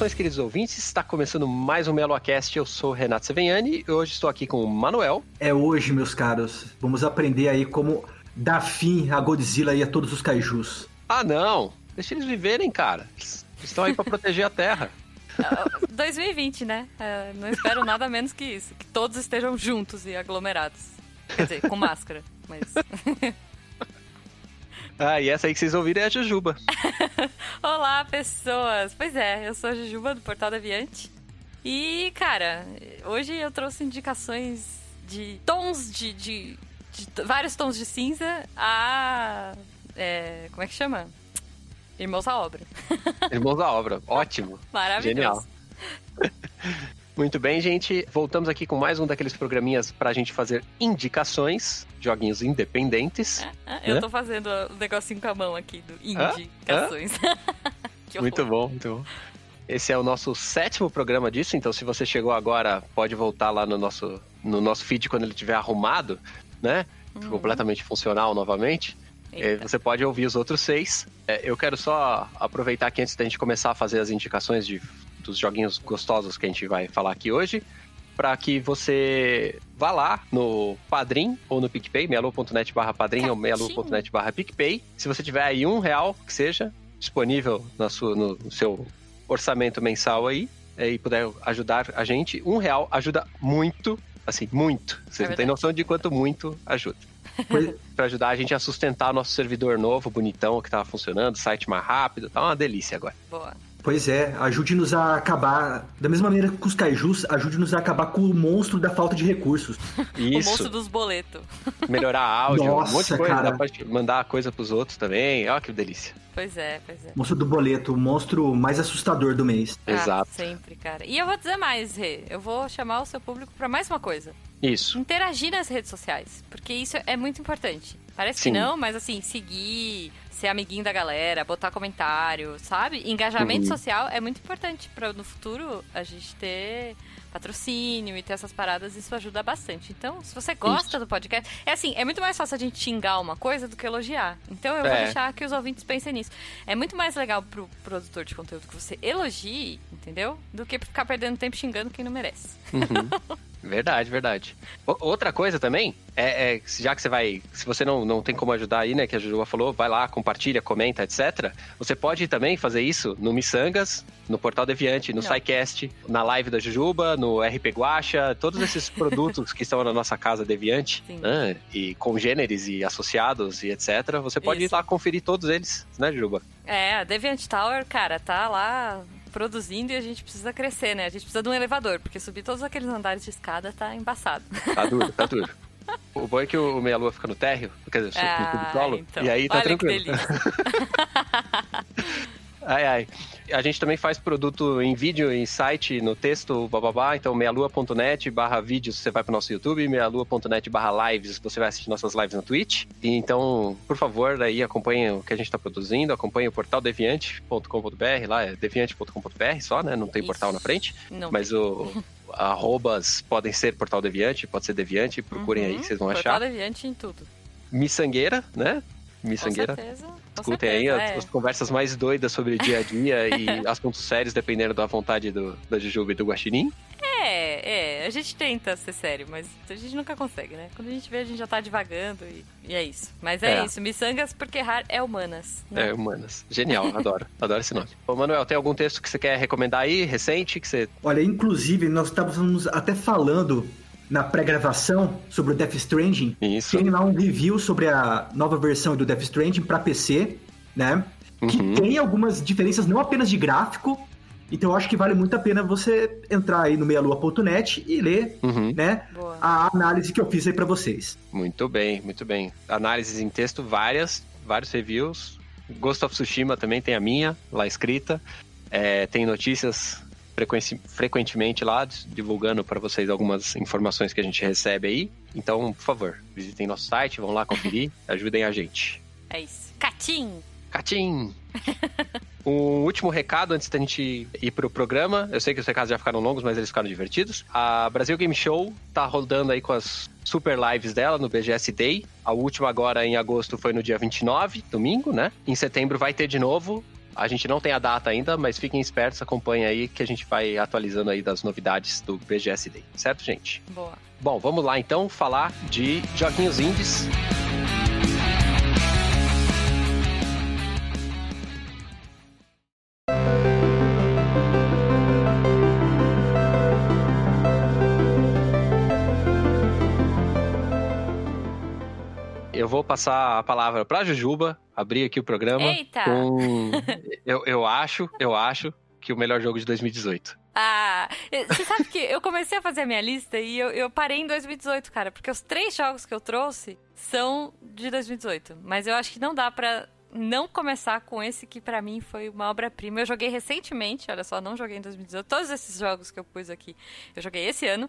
Saudações, queridos ouvintes. Está começando mais um MeloaCast. Eu sou Renato Seveniani e hoje estou aqui com o Manuel. É hoje, meus caros. Vamos aprender aí como dar fim a Godzilla e a todos os kaijus. Ah, não. Deixa eles viverem, cara. Eles estão aí para proteger a Terra. 2020, né? É, não espero nada menos que isso. Que todos estejam juntos e aglomerados. Quer dizer, com máscara. Mas. Ah, e essa aí que vocês ouviram é a Jujuba. Olá, pessoas! Pois é, eu sou a Jujuba do Portal da Aviante. E, cara, hoje eu trouxe indicações de tons de. de, de vários tons de cinza a. É, como é que chama? Irmãos à obra. Irmãos à obra, ótimo. Maravilhoso. Genial. Muito bem, gente. Voltamos aqui com mais um daqueles programinhas pra gente fazer indicações, joguinhos independentes. Ah, ah, eu né? tô fazendo o negocinho com a mão aqui do indicações. Que horror. Muito bom, muito bom. Esse é o nosso sétimo programa disso, então se você chegou agora, pode voltar lá no nosso, no nosso feed quando ele estiver arrumado, né? Completamente funcional novamente. Eita. Eh, Você pode ouvir os outros seis. Eh, Eu quero só aproveitar aqui antes da gente começar a fazer as indicações de, dos joguinhos gostosos que a gente vai falar aqui hoje, para que você vá lá no Padrim ou no PicPay, mealu.net barra Padrim ou mealu.net barra PicPay. Se você tiver aí um real, que seja, disponível na sua, no, seu orçamento mensal aí, eh, e puder ajudar a gente, um real ajuda muito, assim, muito. Vocês não têm verdade. noção de quanto muito ajuda para ajudar a gente a sustentar nosso servidor novo, bonitão, que tava funcionando, site mais rápido, tá uma delícia agora. Boa. Pois é, ajude-nos a acabar, da mesma maneira que os kaijus, ajude-nos a acabar com o monstro da falta de recursos. O monstro Isso, dos boletos. melhorar áudio, um monte Nossa, de coisa, cara. dá pra mandar coisa pros outros também, ó que delícia. Pois é, pois é. Monstro do boleto, o monstro mais assustador do mês. Ah, Exato. sempre, cara. E eu vou dizer mais, Rê. Eu vou chamar o seu público pra mais uma coisa. Isso, Interagir nas redes sociais. Porque isso é muito importante. Parece Sim. que não, mas assim, seguir, ser amiguinho da galera, botar comentário, sabe? Engajamento Uhum. social é muito importante pra no futuro a gente ter patrocínio e ter essas paradas, isso ajuda bastante. Então, se você gosta do podcast, é assim, é muito mais fácil a gente xingar uma coisa do que elogiar. Então, eu vou É. deixar que os ouvintes pensem nisso. É muito mais legal pro produtor de conteúdo que você elogie, entendeu? Do que ficar perdendo tempo xingando quem não merece. verdade, verdade. O- outra coisa também, é, é, já que você vai, se você não, não tem como ajudar aí, né, que a Jujuba falou, vai lá, compartilha, comenta, etc. Você pode também fazer isso no Missangas, no Portal Deviante, no. SciCast, na live da Jujuba, no RP Guacha, todos esses produtos que estão na nossa casa Deviante, né, e congêneres e associados e etc. Você pode Isso. ir lá conferir todos eles, né, Jujuba? É, a Deviant Tower, cara, tá lá produzindo e a gente precisa crescer, né? A gente precisa de um elevador, porque subir todos aqueles andares de escada tá embaçado. Tá duro, tá duro. O bom é que o Meia Lua fica no térreo, quer dizer, no Ah, subsolo, então. e aí tá Olha tranquilo. que delícia. Ai, ai. A gente também faz produto em vídeo, em site, no texto, bababá. Então, meialua.net barra vídeos, você vai pro nosso YouTube, meialua.net barra lives, você vai assistir nossas lives na Twitch. E então, por favor, aí acompanhe o que a gente tá produzindo, acompanhe o portal deviante.com.br, lá é deviante.com.br só, né? Não tem Isso. portal na frente. Não, Mas o arrobas podem ser portal deviante, pode ser deviante, procurem aí Uhum. que vocês vão Portal achar. Deviante em tudo. Miçangueira, né? Miçangueira. Com certeza. Escutem aí certeza, as, é. as conversas mais doidas sobre o dia a dia e assuntos sérios, dependendo da vontade do, da Jujuba e do Guaxinim. É, é, a gente tenta ser sério, mas a gente nunca consegue, né? Quando a gente vê, a gente já tá divagando e, e é isso. Mas é, É. isso, miçangas porque errar é humanas. né? É, humanas. Genial, adoro. adoro esse nome. Ô, Manuel, tem algum texto que você quer recomendar aí, recente, que você... Olha, inclusive, nós estávamos até falando na pré-gravação sobre o Death Stranding. Isso. Tem lá um review sobre a nova versão do Death Stranding para PC, né? Que Uhum. tem algumas diferenças, não apenas de gráfico. Então eu acho que vale muito a pena você entrar aí no meialua.net e ler, Uhum. né? Boa. A análise que eu fiz aí para vocês. Muito bem, muito bem. Análises em texto, várias, vários reviews. Ghost of Tsushima também tem a minha, lá escrita. É, tem notícias frequentemente lá, divulgando para vocês algumas informações que a gente recebe aí. Então, por favor, visitem nosso site, vão lá conferir, ajudem a gente. É isso. Catim! Catim! Um último recado antes da gente ir pro programa. Eu sei que os recados já ficaram longos, mas eles ficaram divertidos. A Brasil Game Show tá rodando aí com as super lives dela no BGS Day. A última agora em agosto foi no dia 29, domingo, né? Em setembro vai ter de novo. A gente não tem a data ainda, mas fiquem espertos, acompanhem aí que a gente vai atualizando aí das novidades do BGS Day, certo, gente? Boa. Bom, vamos lá então falar de joguinhos indies. Vou passar a palavra para Jujuba, abrir aqui o programa. Eita! Com... eu, eu acho, eu acho que o melhor jogo de 2018. Ah, você sabe que eu comecei a fazer a minha lista e eu, eu parei em 2018, cara, porque os três jogos que eu trouxe são de 2018. Mas eu acho que não dá pra não começar com esse que para mim foi uma obra-prima. Eu joguei recentemente, olha só, não joguei em 2018. Todos esses jogos que eu pus aqui, eu joguei esse ano.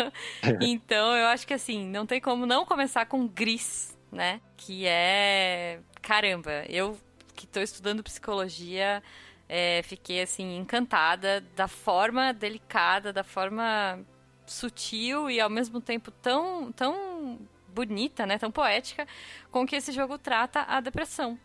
então eu acho que assim, não tem como não começar com Gris, né? Que é. Caramba, eu que estou estudando psicologia. É, fiquei assim encantada da forma delicada, da forma sutil e ao mesmo tempo tão tão bonita, né, tão poética, com que esse jogo trata a depressão.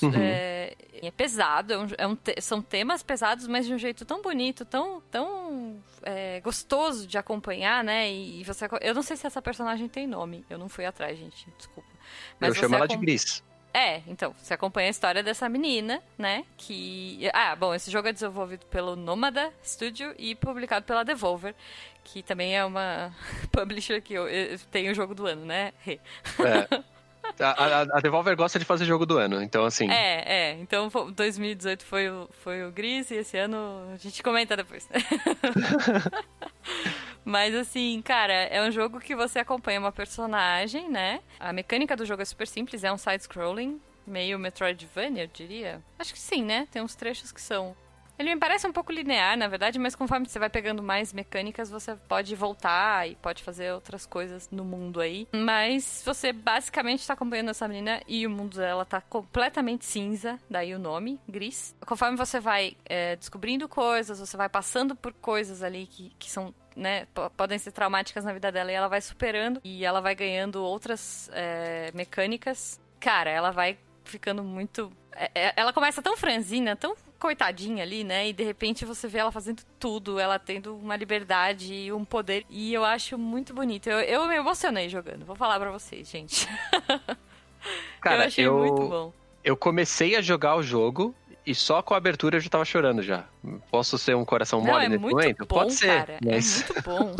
Uhum. É, é, pesado, é um, é um te, são temas pesados, mas de um jeito tão bonito, tão, tão é, gostoso de acompanhar, né? E, e, você, eu não sei se essa personagem tem nome, eu não fui atrás, gente, desculpa. Mas eu chamo ela de Gris. É, então, você acompanha a história dessa menina, né? Que. Ah, bom, esse jogo é desenvolvido pelo Nomada Studio e publicado pela Devolver, que também é uma publisher que eu, tem o jogo do ano, né? É. A, a, a, Devolver gosta de fazer jogo do ano, então assim. É, é. Então 2018 foi o, foi o Gris e esse ano a gente comenta depois. Mas assim, cara, é um jogo que você acompanha uma personagem, né? A mecânica do jogo é super simples, é um side-scrolling, meio Metroidvania, eu diria. Acho que sim, né? Tem uns trechos que são ele me parece um pouco linear, na verdade, mas conforme você vai pegando mais mecânicas, você pode voltar e pode fazer outras coisas no mundo aí. Mas você basicamente está acompanhando essa menina e o mundo dela tá completamente cinza, daí o nome, gris. Conforme você vai é, descobrindo coisas, você vai passando por coisas ali que, que são né, podem ser traumáticas na vida dela e ela vai superando e ela vai ganhando outras é, mecânicas. Cara, ela vai ficando muito. É, é ela começa tão franzina, tão coitadinha ali, né? E de repente você vê ela fazendo tudo, ela tendo uma liberdade e um poder. E eu acho muito bonito. Eu, eu me emocionei jogando, vou falar pra vocês, gente. Cara, eu achei eu, muito bom. Eu comecei a jogar o jogo e só com a abertura eu já tava chorando já. Posso ser um coração Não, mole é nesse momento? Bom, Pode ser. Cara, mas... É muito bom.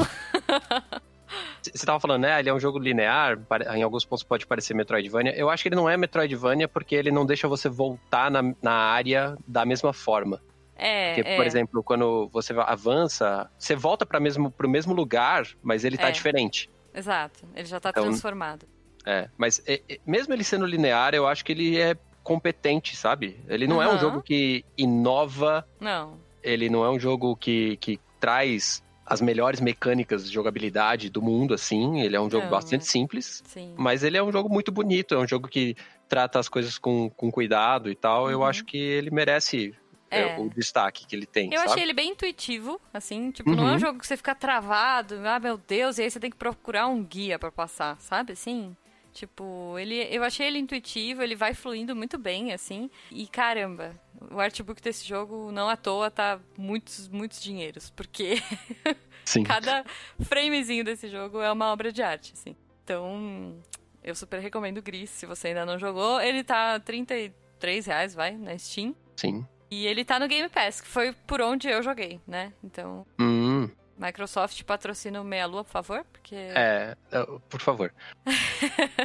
Você tava falando, né? Ele é um jogo linear, em alguns pontos pode parecer Metroidvania. Eu acho que ele não é Metroidvania porque ele não deixa você voltar na, na área da mesma forma. É, Porque, é. por exemplo, quando você avança, você volta para mesmo, pro mesmo lugar, mas ele tá É. diferente. Exato, ele já tá Então- transformado. É, mas é, é, mesmo ele sendo linear, eu acho que ele é competente, sabe? Ele não é um jogo que inova, Não, ele não é um jogo que, que traz as melhores mecânicas de jogabilidade do mundo, assim. Ele é um jogo Não, bastante simples, sim. mas ele é um jogo muito bonito, é um jogo que trata as coisas com, com cuidado e tal. Eu Uhum. acho que ele merece é, É. o destaque que ele tem, Eu sabe? achei ele bem intuitivo, assim, tipo, não é Uhum. um jogo que você fica travado, ah, meu Deus, e aí você tem que procurar um guia pra passar, sabe, assim? Tipo, ele, eu achei ele intuitivo, ele vai fluindo muito bem, assim, e caramba, o artbook desse jogo, não à toa, tá muitos, muitos dinheiros, porque Sim. cada framezinho desse jogo é uma obra de arte, assim. Então, eu super recomendo o Gris, se você ainda não jogou, ele tá 33 reais, vai, na Steam. Sim. E ele tá no Game Pass, que foi por onde eu joguei, né? Então, Hum. Microsoft patrocina o Meia Lua, por favor, porque... É, por favor.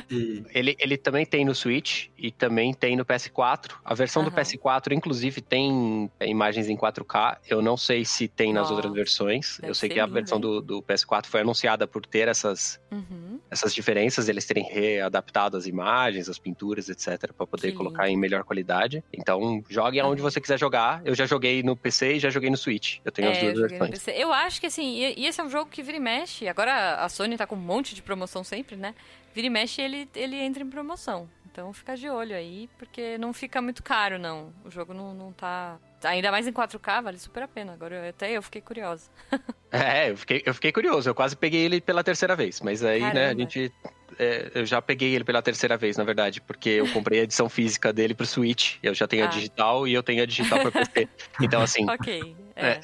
E- Ele, ele também tem no Switch e também tem no PS4. A versão do Aham. PS4, inclusive, tem é, imagens em 4K. Eu não sei se tem nas Ó, outras versões. Eu sei que a lindo, versão do, do PS4 foi anunciada por ter essas, Uhum. essas diferenças, eles terem readaptado as imagens, as pinturas, etc, para poder Que colocar em melhor qualidade. Então, jogue aonde você quiser jogar. Eu já joguei no PC e já joguei no Switch. Eu tenho as É, duas eu joguei no versões. Eu acho que assim, e, e esse é um jogo que vira e mexe. Agora a Sony tá com um monte de promoção sempre, né? Vira e mexe ele, ele entra em promoção. Então fica de olho aí, porque não fica muito caro, não. O jogo não, não tá. Ainda mais em 4K, vale super a pena. Agora eu- até eu fiquei curiosa. É, eu fiquei, eu fiquei curioso. Eu quase peguei ele pela terceira vez. Mas aí, né, a Caramba. gente. é, eu já peguei ele pela terceira vez, na verdade, porque eu comprei a edição física dele pro Switch. Eu já tenho a Ah. digital e eu tenho a digital pro PC. Então, assim. Ok. É. É.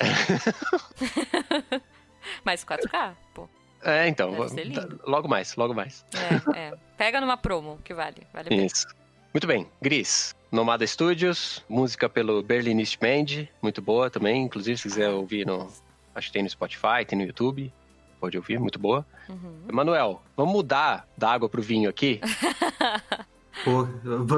Mas 4K, pô. É, então. Logo mais, logo mais. É, é. Pega numa promo, que vale. Vale pena. Isso. Muito bem, Gris. Nomada Studios, música pelo Berlinist Band, muito boa também. Inclusive, se quiser ouvir no. Acho que tem no Spotify, tem no YouTube. Pode ouvir, muito boa. Uhum. Emanuel, vamos mudar da água pro vinho aqui? Pô,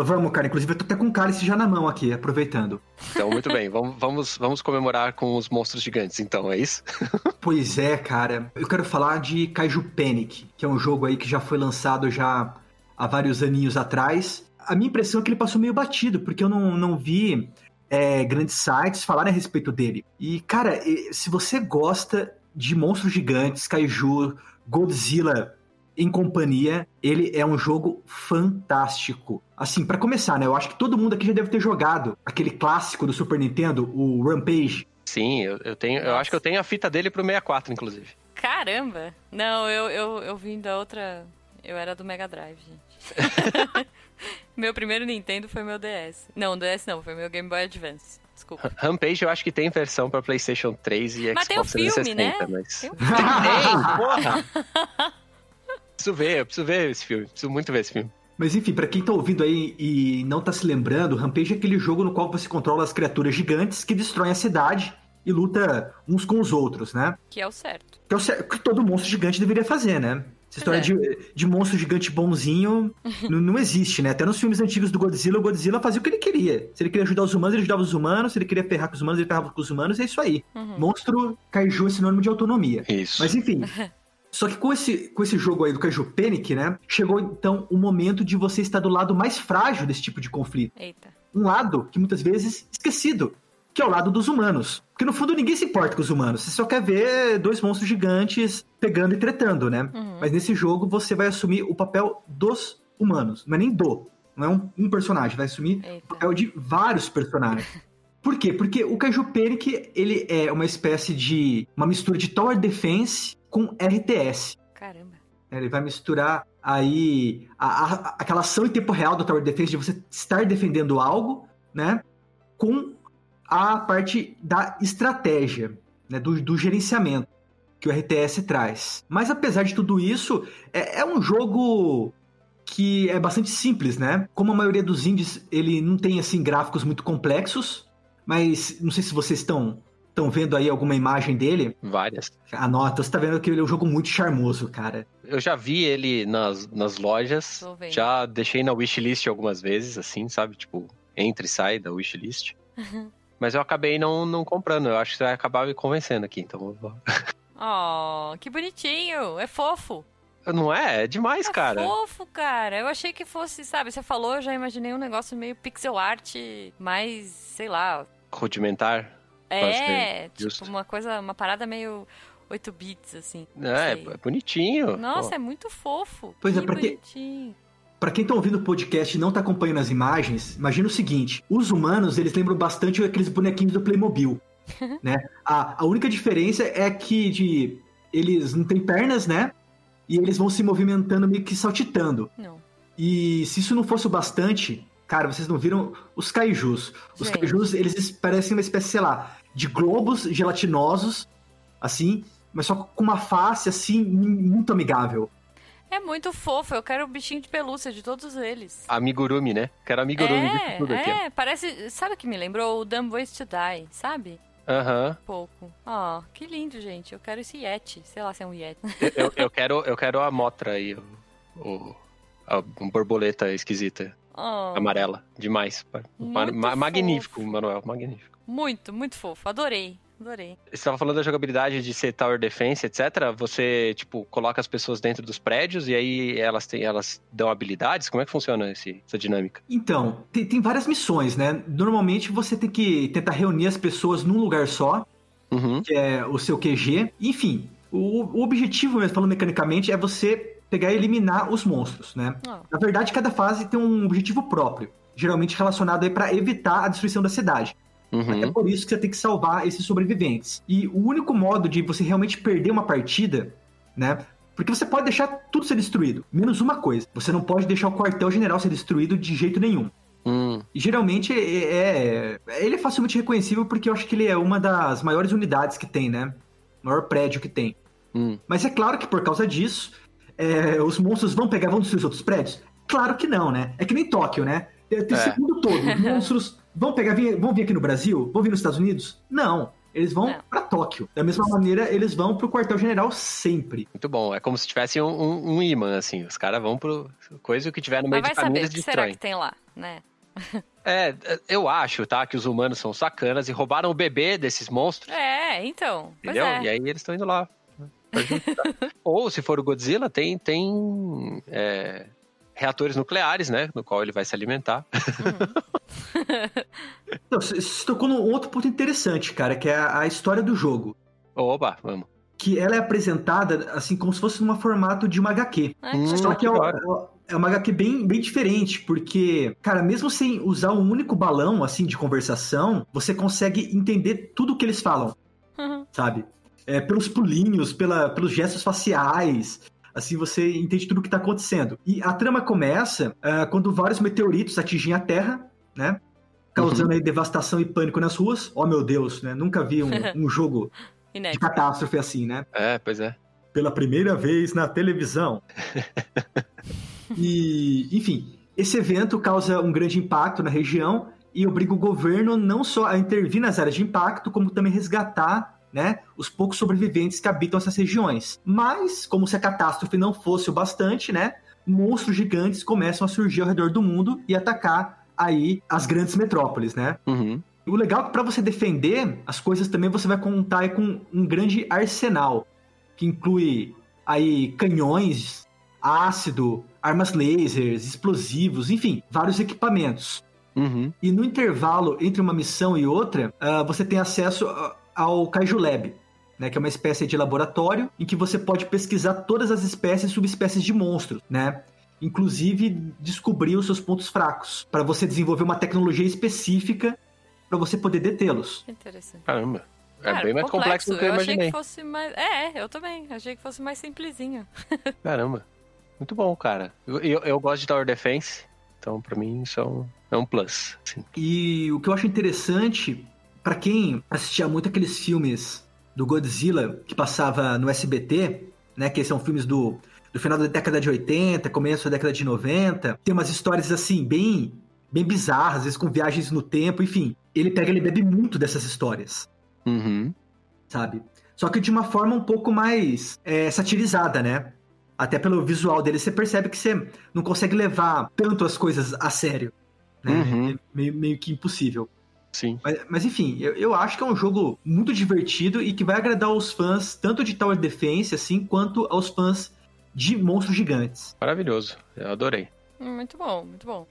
vamos, cara. Inclusive, eu tô até com o cálice já na mão aqui, aproveitando. Então, muito bem, vamos, vamos, vamos comemorar com os monstros gigantes, então, é isso? Pois é, cara. Eu quero falar de Kaiju Panic, que é um jogo aí que já foi lançado já há vários aninhos atrás. A minha impressão é que ele passou meio batido, porque eu não, não vi é, grandes sites falarem a respeito dele. E, cara, se você gosta de monstros gigantes, Kaiju, Godzilla em companhia, ele é um jogo fantástico. Assim, pra começar, né? Eu acho que todo mundo aqui já deve ter jogado aquele clássico do Super Nintendo, o Rampage. Sim, eu, eu tenho. Eu acho que eu tenho a fita dele pro 64, inclusive. Caramba! Não, eu, eu, eu vim da outra. Eu era do Mega Drive, gente. meu primeiro Nintendo foi meu DS. Não, DS não, foi meu Game Boy Advance. Desculpa. Rampage eu acho que tem versão pra PlayStation 3 e Mas tem o Xbox filme, 360, né? mas. Tem um Tem, porra! Preciso ver, eu preciso ver esse filme. Preciso muito ver esse filme. Mas enfim, pra quem tá ouvindo aí e não tá se lembrando, Rampage é aquele jogo no qual você controla as criaturas gigantes que destroem a cidade e luta uns com os outros, né? Que é o certo. Que é o cer- que todo monstro gigante deveria fazer, né? Essa história É. de, de monstro gigante bonzinho n- não existe, né? Até nos filmes antigos do Godzilla, o Godzilla fazia o que ele queria. Se ele queria ajudar os humanos, ele ajudava os humanos. Se ele queria ferrar com os humanos, ele ferrava com os humanos. É isso aí. Uhum. Monstro Kaiju é sinônimo de autonomia. Isso. Mas enfim. Só que com esse, com esse jogo aí do Kaiju Panic, né? Chegou então o momento de você estar do lado mais frágil desse tipo de conflito. Eita. Um lado que muitas vezes esquecido, que é o lado dos humanos. Porque no fundo ninguém se importa com os humanos. Você só quer ver dois monstros gigantes pegando e tretando, né? Uhum. Mas nesse jogo você vai assumir o papel dos humanos. Não é nem do. Não é um, um personagem. Vai assumir o Eita. papel de vários personagens. Por quê? Porque o Kaiju Panic, ele é uma espécie de... Uma mistura de Tower Defense com RTS. Caramba. Ele vai misturar aí a- a- aquela ação em tempo real do Tower Defense, de você estar defendendo algo, né? Com a parte da estratégia, né? Do, do gerenciamento que o RTS traz. Mas apesar de tudo isso, é, é um jogo que é bastante simples, né? Como a maioria dos indies, ele não tem, assim, gráficos muito complexos, mas não sei se vocês estão... Estão vendo aí alguma imagem dele? Várias. Anota, você tá vendo que ele é um jogo muito charmoso, cara. Eu já vi ele nas, nas lojas. Tô vendo. Já deixei na wishlist algumas vezes, assim, sabe? Tipo, entra e sai da wishlist. Mas eu acabei não, não comprando. Eu acho que você vai acabar me convencendo aqui. Então, vou- Oh, que bonitinho. É fofo. não é? É demais, É cara. fofo, cara. Eu achei que fosse, sabe? Você falou, eu já imaginei um negócio meio pixel art, mais, sei lá. Rudimentar. É, tipo justo. uma coisa, uma parada meio 8 bits, assim. É, é bonitinho. Nossa, Pô. é muito fofo. Pois é, que pra quê? bonitinho. Pra quem tá ouvindo o podcast e não tá acompanhando as imagens, imagina o seguinte: os humanos, eles lembram bastante aqueles bonequinhos do Playmobil, né? A, a única diferença é que de, eles não têm pernas, né? E eles vão se movimentando meio que saltitando. Não. E se isso não fosse o bastante, cara, vocês não viram os kaijus. Os Gente. kaijus, eles parecem uma espécie, sei lá, de globos gelatinosos, assim, mas só com uma face, assim, muito amigável. É muito fofo, eu quero o bichinho de pelúcia de todos eles. Amigurumi, né? Quero amigurumi é, de tudo aqui. é, parece. Sabe o que me lembrou? O Dumb Ways to Die, sabe? Aham. Pouco. Ó, que lindo, gente. Eu quero esse Yeti. Sei lá se é um Yeti. Eu, eu- quero, eu quero a Motra aí, o, o- a borboleta esquisita, Oh, amarela. Demais. Ma- Muito ma- magnífico. Manuel, magnífico. muito, muito fofo. Adorei. Adorei. Você estava falando da jogabilidade de ser Tower Defense, etc. Você, tipo, coloca as pessoas dentro dos prédios e aí elas, têm, elas dão habilidades? Como é que funciona esse- essa dinâmica? Então, tem, tem várias missões, né? Normalmente você tem que tentar reunir as pessoas num lugar só, Uhum. que é o seu QG. Enfim, o, o objetivo, mesmo falando mecanicamente, é você pegar e eliminar os monstros, né? Ó, Na verdade, cada fase tem um objetivo próprio, geralmente relacionado aí para evitar a destruição da cidade. É Uhum. por isso que você tem que salvar esses sobreviventes. E o único modo de você realmente perder uma partida, né? Porque você pode deixar tudo ser destruído, menos uma coisa. Você não pode deixar o quartel-general ser destruído de jeito nenhum. Hum. E geralmente é, é- ele é facilmente reconhecível porque eu acho que ele é uma das maiores unidades que tem, né? O maior prédio que tem. Hum. Mas é claro que por causa disso, é, os monstros vão pegar, vão destruir os outros prédios? Claro que não, né? É que nem Tóquio, né? Tem tem É. mundo todo. Os monstros vão pegar, vir- vão vir aqui no Brasil? Vão vir nos Estados Unidos? Não. Eles vão pra Tóquio. Da mesma maneira, eles vão pro quartel-general sempre. Muito bom. É como se tivesse um, um, um imã, assim. Os caras vão pro. Coisa que tiver no meio Mas de vai caminho saber, o que será que tem lá, né? É, eu acho, tá? Que os humanos são sacanas e roubaram o bebê desses monstros. É, então. Pois Entendeu? é. E aí eles estão indo lá. Pra. Ou, se for o Godzilla, tem, tem é, reatores nucleares, né? No qual ele vai se alimentar. Então, você você tocou num outro ponto interessante, cara, que é a, a história do jogo. Oba, vamos. Que ela é apresentada, assim, como se fosse num formato de uma HQ. É, Hum. Só que é, uma- é uma HQ bem, bem diferente, porque, cara, mesmo sem usar um único balão, assim, de conversação, você consegue entender tudo o que eles falam, Uhum. sabe? É, pelos pulinhos, pela, pelos gestos faciais, assim, você entende tudo o que tá acontecendo. E a trama começa ah, quando vários meteoritos atingem a Terra, né? Causando aí devastação e pânico nas ruas. Oh, meu Deus, né? Nunca vi um, um jogo de catástrofe assim, né? É, pois é. pela primeira vez na televisão. e, enfim, esse evento causa um grande impacto na região e obriga o governo não só a intervir nas áreas de impacto, como também resgatar né, os poucos sobreviventes que habitam essas regiões. Mas, como se a catástrofe não fosse o bastante, né, monstros gigantes começam a surgir ao redor do mundo e atacar aí as grandes metrópoles, né? Uhum. O legal é que para você defender as coisas também você vai contar com um grande arsenal, que inclui aí canhões, ácido, armas lasers, explosivos, enfim, vários equipamentos. Uhum. E no intervalo entre uma missão e outra, ah, você tem acesso a- ao Kaiju Lab, né, que é uma espécie de laboratório em que você pode pesquisar todas as espécies e subespécies de monstros, né? Inclusive descobrir os seus pontos fracos, para você desenvolver uma tecnologia específica para você poder detê-los. Interessante. Caramba. É Cara, bem mais complexo do que eu achei imaginei. que fosse mais. É, eu também. Achei que fosse mais simplesinho. Caramba. Muito bom, cara. Eu, eu, eu gosto de Tower Defense, então pra mim isso é um, é um plus. assim. E o que eu acho interessante, para quem assistia muito aqueles filmes do Godzilla que passava no SBT, né, que são filmes do, do final da década de 80, começo da década de 90, tem umas histórias assim, bem, bem bizarras, às vezes com viagens no tempo, enfim. Ele pega, ele bebe muito dessas histórias, Uhum. sabe? Só que de uma forma um pouco mais é, satirizada, né? Até pelo visual dele, você percebe que você não consegue levar tanto as coisas a sério. Né? Uhum. É meio, meio que impossível. Sim. Mas, mas, enfim, eu, eu acho que é um jogo muito divertido e que vai agradar os fãs tanto de Tower Defense assim quanto aos fãs de monstros gigantes. Maravilhoso. Eu adorei. Muito bom, muito bom.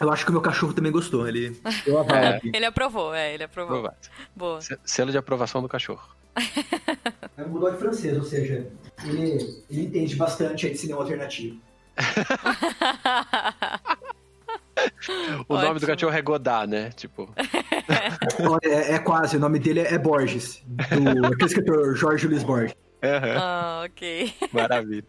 Eu acho que o meu cachorro também gostou. Ele É. Ele aprovou, é, ele aprovou. Aprovado. Boa. Se- Selo de aprovação do cachorro. É um bulldog francês, ou seja, ele, ele entende bastante aí de cinema alternativo. O nome do cachorro é Godard, né? Tipo. É, é quase, o nome dele é Borges, do aquele escritor Jorge Luiz Borges. aham. ah, ok. Maravilha.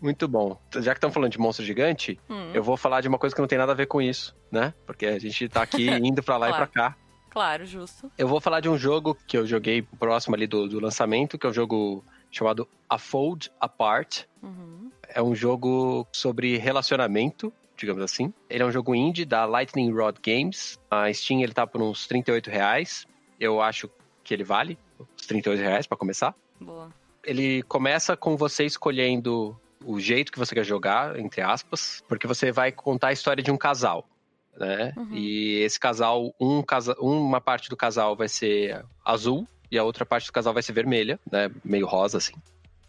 Muito bom. Já que estamos falando de monstro gigante, Hum, eu vou falar de uma coisa que não tem nada a ver com isso, né? Porque a gente tá aqui indo pra lá e Claro. pra cá. Claro, justo. Eu vou falar de um jogo que eu joguei próximo ali do, do lançamento, que é um jogo chamado A Fold Apart. Uhum. É um jogo sobre relacionamento digamos assim. Ele é um jogo indie da Lightning Rod Games. A Steam ele tá por uns 38 reais. Eu acho que ele vale os 38 reais pra começar. Boa. Ele começa com você escolhendo o jeito que você quer jogar, entre aspas, porque você vai contar a história de um casal. Né? Uhum. E esse casal, um casa, uma parte do casal vai ser azul e a outra parte do casal vai ser vermelha, né? Meio rosa, assim.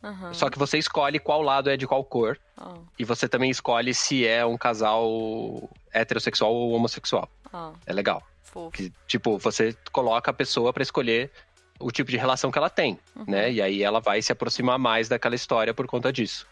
Aham. Só que você escolhe qual lado é de qual cor. Ó, E você também escolhe se é um casal heterossexual ou homossexual. ó, É legal. fofo. Que, tipo, você coloca a pessoa pra escolher o tipo de relação que ela tem, Uhum. né? E aí ela vai se aproximar mais daquela história por conta disso.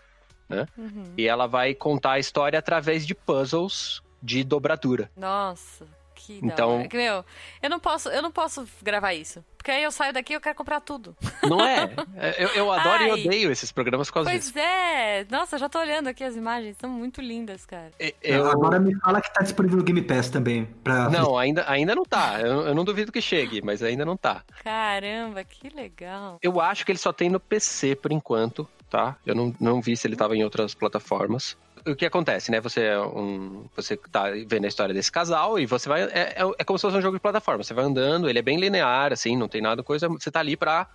Uhum. E ela vai contar a história através de puzzles de dobradura. Nossa, que da Então- hora. Que, Meu, eu não posso, eu não posso gravar isso. Porque aí eu saio daqui e eu quero comprar tudo. Não é? É, eu, eu adoro e Ai. odeio esses programas por causa disso. Pois é. Nossa, já tô olhando aqui as imagens, são muito lindas, cara. E- Eu... Agora me fala que tá disponível no Game Pass também. Pra... Não, ainda, ainda não tá. Eu, eu não duvido que chegue, mas ainda não tá. Caramba, que legal. Eu acho que ele só tem no PC por enquanto, tá? Eu não, não vi se ele tava em outras plataformas. O que acontece, né? Você é um. Você tá vendo a história desse casal e você vai. É, é, é como se fosse um jogo de plataforma. Você vai andando, ele é bem linear, assim, não tem nada coisa. Você tá ali pra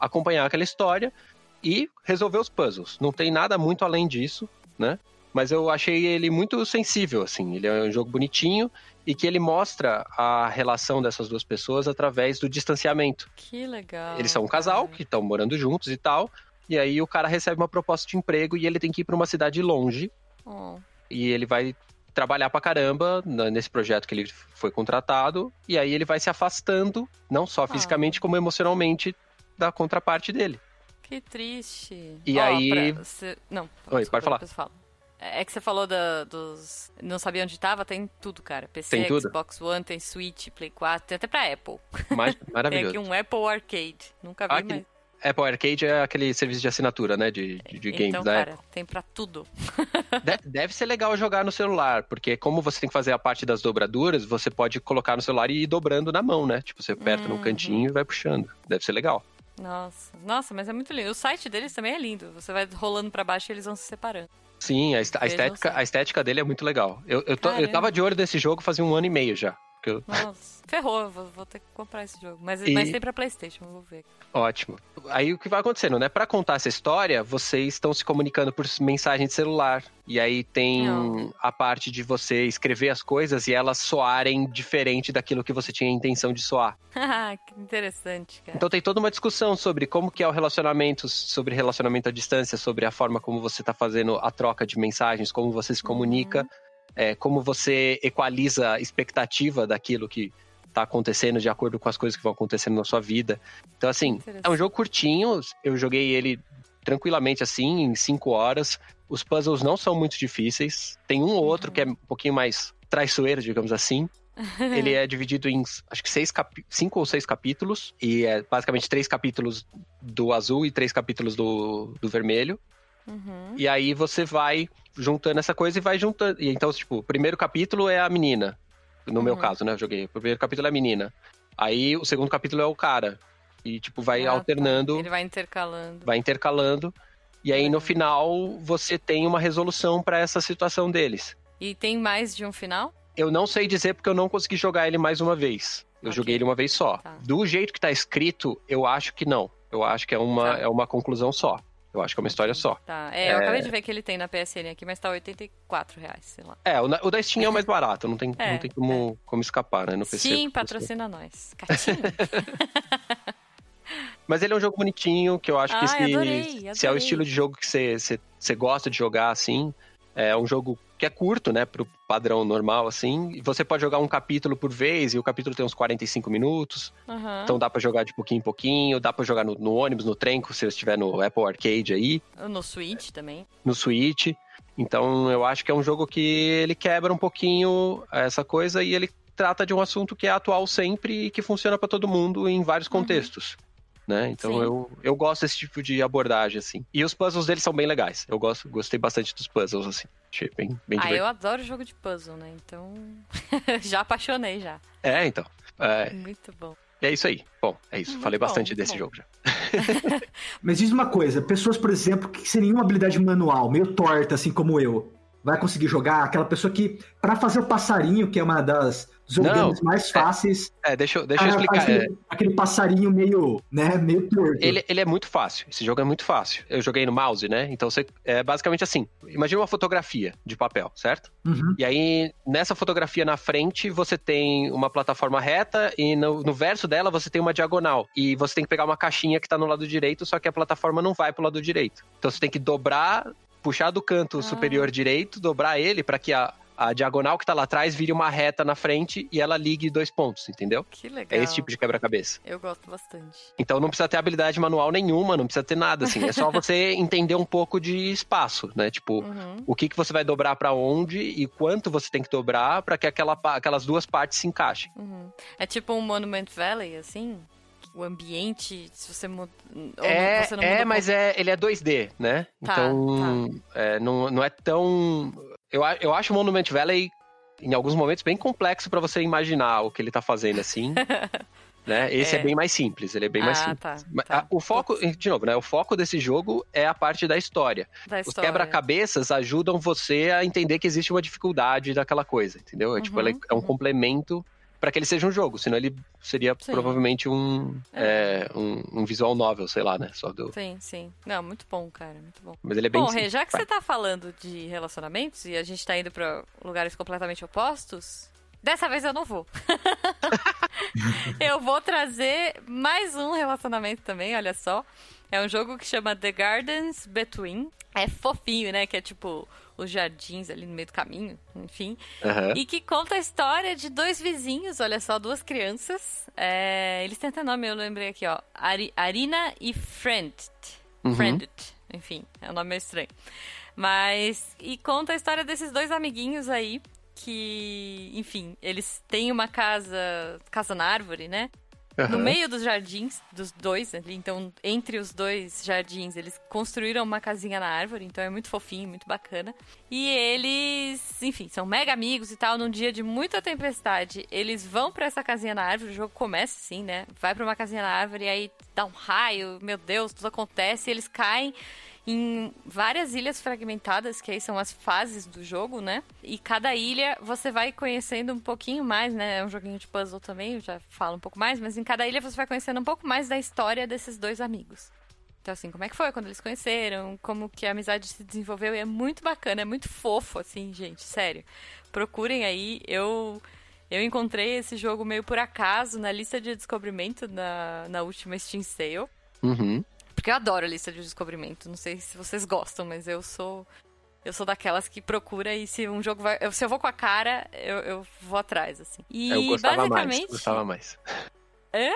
acompanhar aquela história e resolver os puzzles. Não tem nada muito além disso, né? Mas eu achei ele muito sensível, assim. Ele é um jogo bonitinho e que ele mostra a relação dessas duas pessoas através do distanciamento. Que legal. Eles são um casal cara. que estão morando juntos e tal. E aí o cara recebe uma proposta de emprego e ele tem que ir para uma cidade longe. Oh, E ele vai trabalhar pra caramba nesse projeto que ele foi contratado. E aí ele vai se afastando, não só fisicamente, como emocionalmente, da contraparte dele. que triste. E Ó, aí- pra- cê- Não, Oi, pode falar. falo. É que você falou da- dos. Não sabia onde tava? Tem tudo, cara. PC, Tem? Xbox One, tem Switch, Play 4, tem até pra Apple. Tem maravilhoso. aqui um Apple Arcade. Nunca vi, Ah, mas. Apple Arcade é aquele serviço de assinatura, né? De, de, de games então, da cara, tem pra tudo. De- Deve ser legal jogar no celular, porque como você tem que fazer a parte das dobraduras, você pode colocar no celular e ir dobrando na mão, né? Tipo, você aperta Uhum. no cantinho e vai puxando. Deve ser legal. Nossa, nossa, mas é muito lindo. O site deles também é lindo. Você vai rolando pra baixo e eles vão se separando. Sim, a, a estética, a estética dele é muito legal. Eu, eu, tô- eu tava de olho nesse jogo fazia um ano e meio já. Eu- Nossa, ferrou, vou, vou ter que comprar esse jogo. Mas, E- mas tem pra Playstation, vou ver. Ótimo. Aí o que vai acontecendo, né? Pra contar essa história, vocês estão se comunicando por mensagem de celular. E aí tem Não. a parte de você escrever as coisas e elas soarem diferente daquilo que você tinha a intenção de soar. que interessante, cara. Então tem toda uma discussão sobre como que é o relacionamento, sobre relacionamento à distância, sobre a forma como você está fazendo a troca de mensagens, como você se comunica, é, como você equaliza a expectativa daquilo que está acontecendo de acordo com as coisas que vão acontecendo na sua vida. Então, assim, é um jogo curtinho, eu joguei ele tranquilamente assim, em cinco horas. Os puzzles não são muito difíceis. Tem um ou outro Uhum. que é um pouquinho mais traiçoeiro, digamos assim. Ele é dividido em, acho que seis cinco ou seis capítulos. E é basicamente três capítulos do azul e três capítulos do, do vermelho. Uhum. E aí você vai juntando essa coisa e vai juntando. E então, tipo, o primeiro capítulo é a menina. No meu Uhum. caso, né? Eu joguei. O primeiro capítulo é a menina. Aí o segundo capítulo é o cara. E, tipo, vai Ah, tá. alternando, Ele vai intercalando. vai intercalando. E aí, no Legal. final, você tem uma resolução pra essa situação deles. E tem mais de um final? Eu não sei dizer porque eu não consegui jogar ele mais uma vez. Eu Ok. joguei ele uma vez só. Tá. Do jeito que tá escrito, eu acho que não. Eu acho que é uma, Tá. é uma conclusão só. Eu acho que é uma história só. Tá. É, eu É. acabei de ver que ele tem na PSN aqui, mas tá 84 reais, sei lá. É, o, o da Steam é o mais barato, não tem, É, não tem como, como escapar, né? No PC. Sim, patrocina nós. Catinho. Mas ele é um jogo bonitinho, que eu acho que Ai, se, adorei, se é o adorei. estilo de jogo que você gosta de jogar assim, é um jogo que é curto, né, pro padrão normal, assim. Você pode jogar um capítulo por vez, e o capítulo tem uns 45 minutos. Aham. Então dá pra jogar de pouquinho em pouquinho, dá pra jogar no, no ônibus, no trem, se você estiver no Apple Arcade aí, No Switch também. no Switch. Então eu acho que é um jogo que ele quebra um pouquinho essa coisa e ele trata de um assunto que é atual sempre e que funciona pra todo mundo em vários contextos. Né? Então. Sim. eu, eu gosto desse tipo de abordagem, assim. E os puzzles deles são bem legais. Eu gosto, gostei bastante dos puzzles, assim. Achei bem, bem ah, divertido. eu adoro jogo de puzzle, né? Então. já apaixonei já. É, então. É, Muito bom. é isso aí. Bom, é isso. Muito Falei bom, bastante desse bom. jogo já. Mas diz uma coisa, pessoas, por exemplo, que sem nenhuma habilidade manual, meio torta, assim como eu, vai conseguir jogar, aquela pessoa que, para fazer o passarinho, que é uma das dos mais fáceis. É, é deixa, eu, deixa eu explicar. Aquele, é... aquele, passarinho meio, né, meio torto. Ele, ele é muito fácil. Esse jogo é muito fácil. Eu joguei no mouse, né? Então você é basicamente assim. Imagina uma fotografia de papel, certo? Uhum. E aí, nessa fotografia na frente, você tem uma plataforma reta e no, no verso dela você tem uma diagonal. E você tem que pegar uma caixinha que tá no lado direito, só que a plataforma não vai pro lado direito. Então você tem que dobrar puxar do canto ah. superior direito, dobrar ele para que a, a diagonal que tá lá atrás vire uma reta na frente e ela ligue dois pontos, entendeu? Que legal. É esse tipo de quebra-cabeça. Eu gosto bastante. Então não precisa ter habilidade manual nenhuma, não precisa ter nada, assim. É só você entender um pouco de espaço, né? Tipo, uhum. o que, que você vai dobrar para onde e quanto você tem que dobrar para que aquela, aquelas duas partes se encaixem. Uhum. É tipo um Monument Valley, assim? O ambiente, se você muda. É, você é mas é, ele é 2D, né? Tá, então, tá. É, não, não é tão eu, eu acho o Monument Valley, em alguns momentos, bem complexo para você imaginar o que ele tá fazendo assim. né? Esse é. é. bem mais simples, ele é bem ah, mais simples. Tá, tá. O foco, de novo, né? O foco desse jogo é a parte da história. Da Os quebra-cabeças ajudam você a entender que existe uma dificuldade daquela coisa, entendeu? É, tipo, uhum, tipo, é um uhum. complemento para que ele seja um jogo, senão ele seria sim. provavelmente um, é. É, um, um, visual novel, sei lá, né? Só do... Sim, sim. Não, muito bom, cara, muito bom. Mas ele é bem Bom, Rê, já que você tá falando de relacionamentos e a gente tá indo para lugares completamente opostos, dessa vez eu não vou. eu vou trazer mais um relacionamento também, olha só. É um jogo que chama The Gardens Between. É fofinho, né? Que é tipo os jardins ali no meio do caminho, enfim. Uhum. E que conta a história de dois vizinhos, olha só, duas crianças. É, eles têm até nome, eu lembrei aqui, ó. Ari, Arina e Friend. Uhum. Friend. Enfim, é um nome meio estranho. Mas. E conta a história desses dois amiguinhos aí. Que, enfim, eles têm uma casa. Casa na árvore, né? Uhum. No meio dos jardins, dos dois ali, então entre os dois jardins, eles construíram uma casinha na árvore, então é muito fofinho, muito bacana. E eles, enfim, são mega amigos e tal. Num dia de muita tempestade, eles vão para essa casinha na árvore, o jogo começa assim, né? Vai para uma casinha na árvore e aí dá um raio, meu Deus, tudo acontece, e eles caem em várias ilhas fragmentadas, que aí são as fases do jogo, né? E cada ilha você vai conhecendo um pouquinho mais, né? É um joguinho de puzzle também, eu já falo um pouco mais, mas em cada ilha você vai conhecendo um pouco mais da história desses dois amigos. Então, assim, como é que foi quando eles conheceram, como que a amizade se desenvolveu, e é muito bacana, é muito fofo, assim, gente, sério. Procurem aí, eu... Eu encontrei esse jogo meio por acaso na lista de descobrimento na, na última Steam Sale. Uhum. Porque eu adoro a lista de descobrimento. Não sei se vocês gostam, mas eu sou. Eu sou daquelas que procura e se um jogo vai. Se eu vou com a cara, eu, eu vou atrás, assim. E eu gostava basicamente. Mais, gostava mais. É?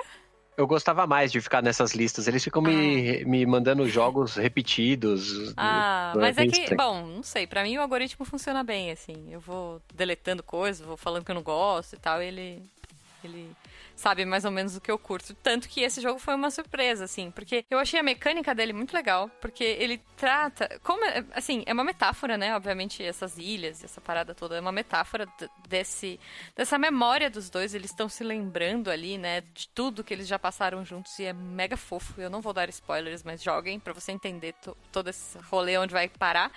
Eu gostava mais de ficar nessas listas. Eles ficam ah. me, me mandando jogos repetidos. Ah, mas é que, bom, não sei. Para mim o algoritmo funciona bem, assim. Eu vou deletando coisas, vou falando que eu não gosto e tal, e ele. Ele sabe mais ou menos o que eu curto. Tanto que esse jogo foi uma surpresa, assim, porque eu achei a mecânica dele muito legal, porque ele trata. Como, é, assim, é uma metáfora, né? Obviamente, essas ilhas, essa parada toda é uma metáfora desse, dessa memória dos dois. Eles estão se lembrando ali, né? De tudo que eles já passaram juntos e é mega fofo. Eu não vou dar spoilers, mas joguem para você entender todo esse rolê onde vai parar.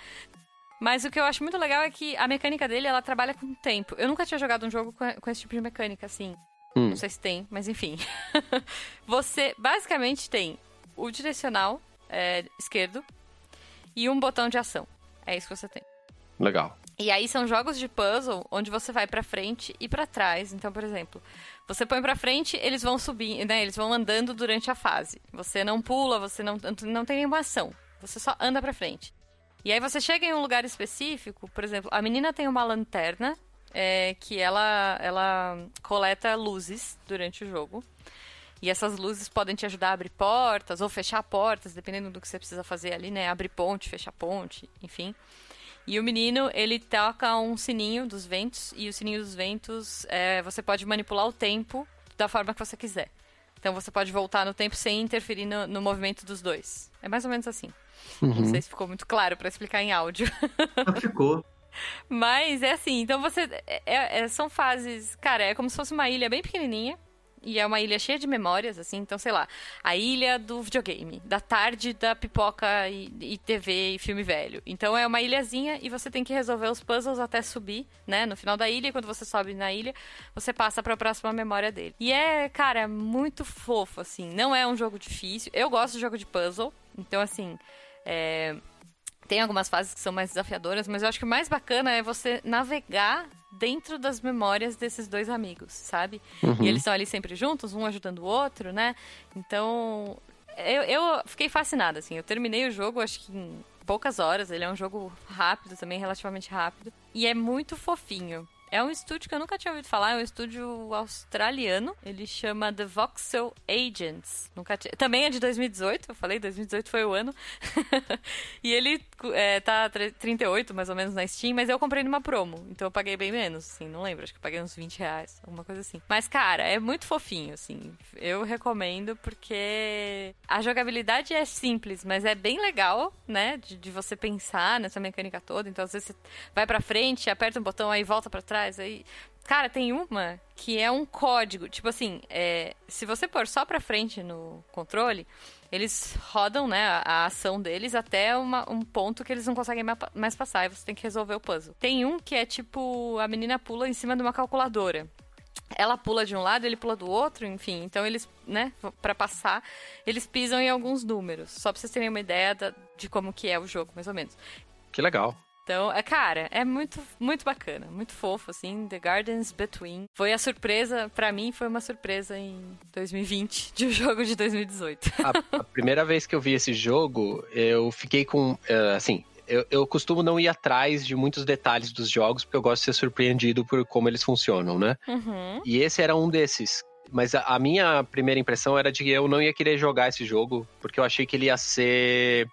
Mas o que eu acho muito legal é que a mecânica dele, ela trabalha com tempo. Eu nunca tinha jogado um jogo com, esse tipo de mecânica, assim. Hum. Não sei se tem, mas enfim. você basicamente tem o direcional é, esquerdo e um botão de ação. É isso que você tem. Legal. E aí são jogos de puzzle onde você vai para frente e para trás. Então, por exemplo, você põe para frente, eles vão subir, né? Eles vão andando durante a fase. Você não pula, você não, não tem nenhuma ação. Você só anda para frente. E aí você chega em um lugar específico, por exemplo, a menina tem uma lanterna é que ela, ela coleta luzes durante o jogo. E essas luzes podem te ajudar a abrir portas ou fechar portas, dependendo do que você precisa fazer ali, né? Abrir ponte, fechar ponte, enfim. E o menino, ele toca um sininho dos ventos, e o sininho dos ventos, é, você pode manipular o tempo da forma que você quiser. Então você pode voltar no tempo sem interferir no, no movimento dos dois. É mais ou menos assim. Uhum. Não sei se ficou muito claro para explicar em áudio. Ficou. Mas é assim, então você. É, é, são fases. Cara, é como se fosse uma ilha bem pequenininha. e é uma ilha cheia de memórias, assim. Então, sei lá, a ilha do videogame, da tarde da pipoca e, e TV e filme velho. Então, é uma ilhazinha e você tem que resolver os puzzles até subir, né? No final da ilha, e quando você sobe na ilha, você passa para a próxima memória dele. E é, cara, muito fofo, assim. Não é um jogo difícil. Eu gosto de jogo de puzzle, então, assim. É, tem algumas fases que são mais desafiadoras, mas eu acho que o mais bacana é você navegar dentro das memórias desses dois amigos, sabe? Uhum. E eles estão ali sempre juntos, um ajudando o outro, né? Então, eu, eu fiquei fascinada, assim. Eu terminei o jogo, acho que em poucas horas. Ele é um jogo rápido também, relativamente rápido. E é muito fofinho. É um estúdio que eu nunca tinha ouvido falar, é um estúdio australiano. Ele chama The Voxel Agents. Nunca tinha... Também é de 2018, eu falei, 2018 foi o ano. e ele é, tá 38 mais ou menos na Steam, mas eu comprei numa promo, então eu paguei bem menos, assim, não lembro, acho que eu paguei uns 20 reais, alguma coisa assim. Mas, cara, é muito fofinho, assim. Eu recomendo porque a jogabilidade é simples, mas é bem legal, né? De, de você pensar nessa mecânica toda. Então, às vezes você vai pra frente, aperta um botão, aí volta para trás atrás. Aí, cara, tem uma que é um código. Tipo assim, é, se você pôr só pra frente no controle, eles rodam, né, a, a ação deles até uma, um ponto que eles não conseguem mais passar. E você tem que resolver o puzzle. Tem um que é tipo: a menina pula em cima de uma calculadora ela pula de um lado, ele pula do outro, enfim. Então eles, né, para passar, eles pisam em alguns números. Só pra vocês terem uma ideia da, de como que é o jogo, mais ou menos. Que legal. Então, é, cara, é muito, muito bacana, muito fofo, assim, The Gardens Between. Foi a surpresa, para mim, foi uma surpresa em 2020, de um jogo de 2018. A, a primeira vez que eu vi esse jogo, eu fiquei com, uh, assim, eu, eu, costumo não ir atrás de muitos detalhes dos jogos, porque eu gosto de ser surpreendido por como eles funcionam, né? Uhum. E esse era um desses. Mas a, a, minha primeira impressão era de que eu não ia querer jogar esse jogo, porque eu achei que ele ia ser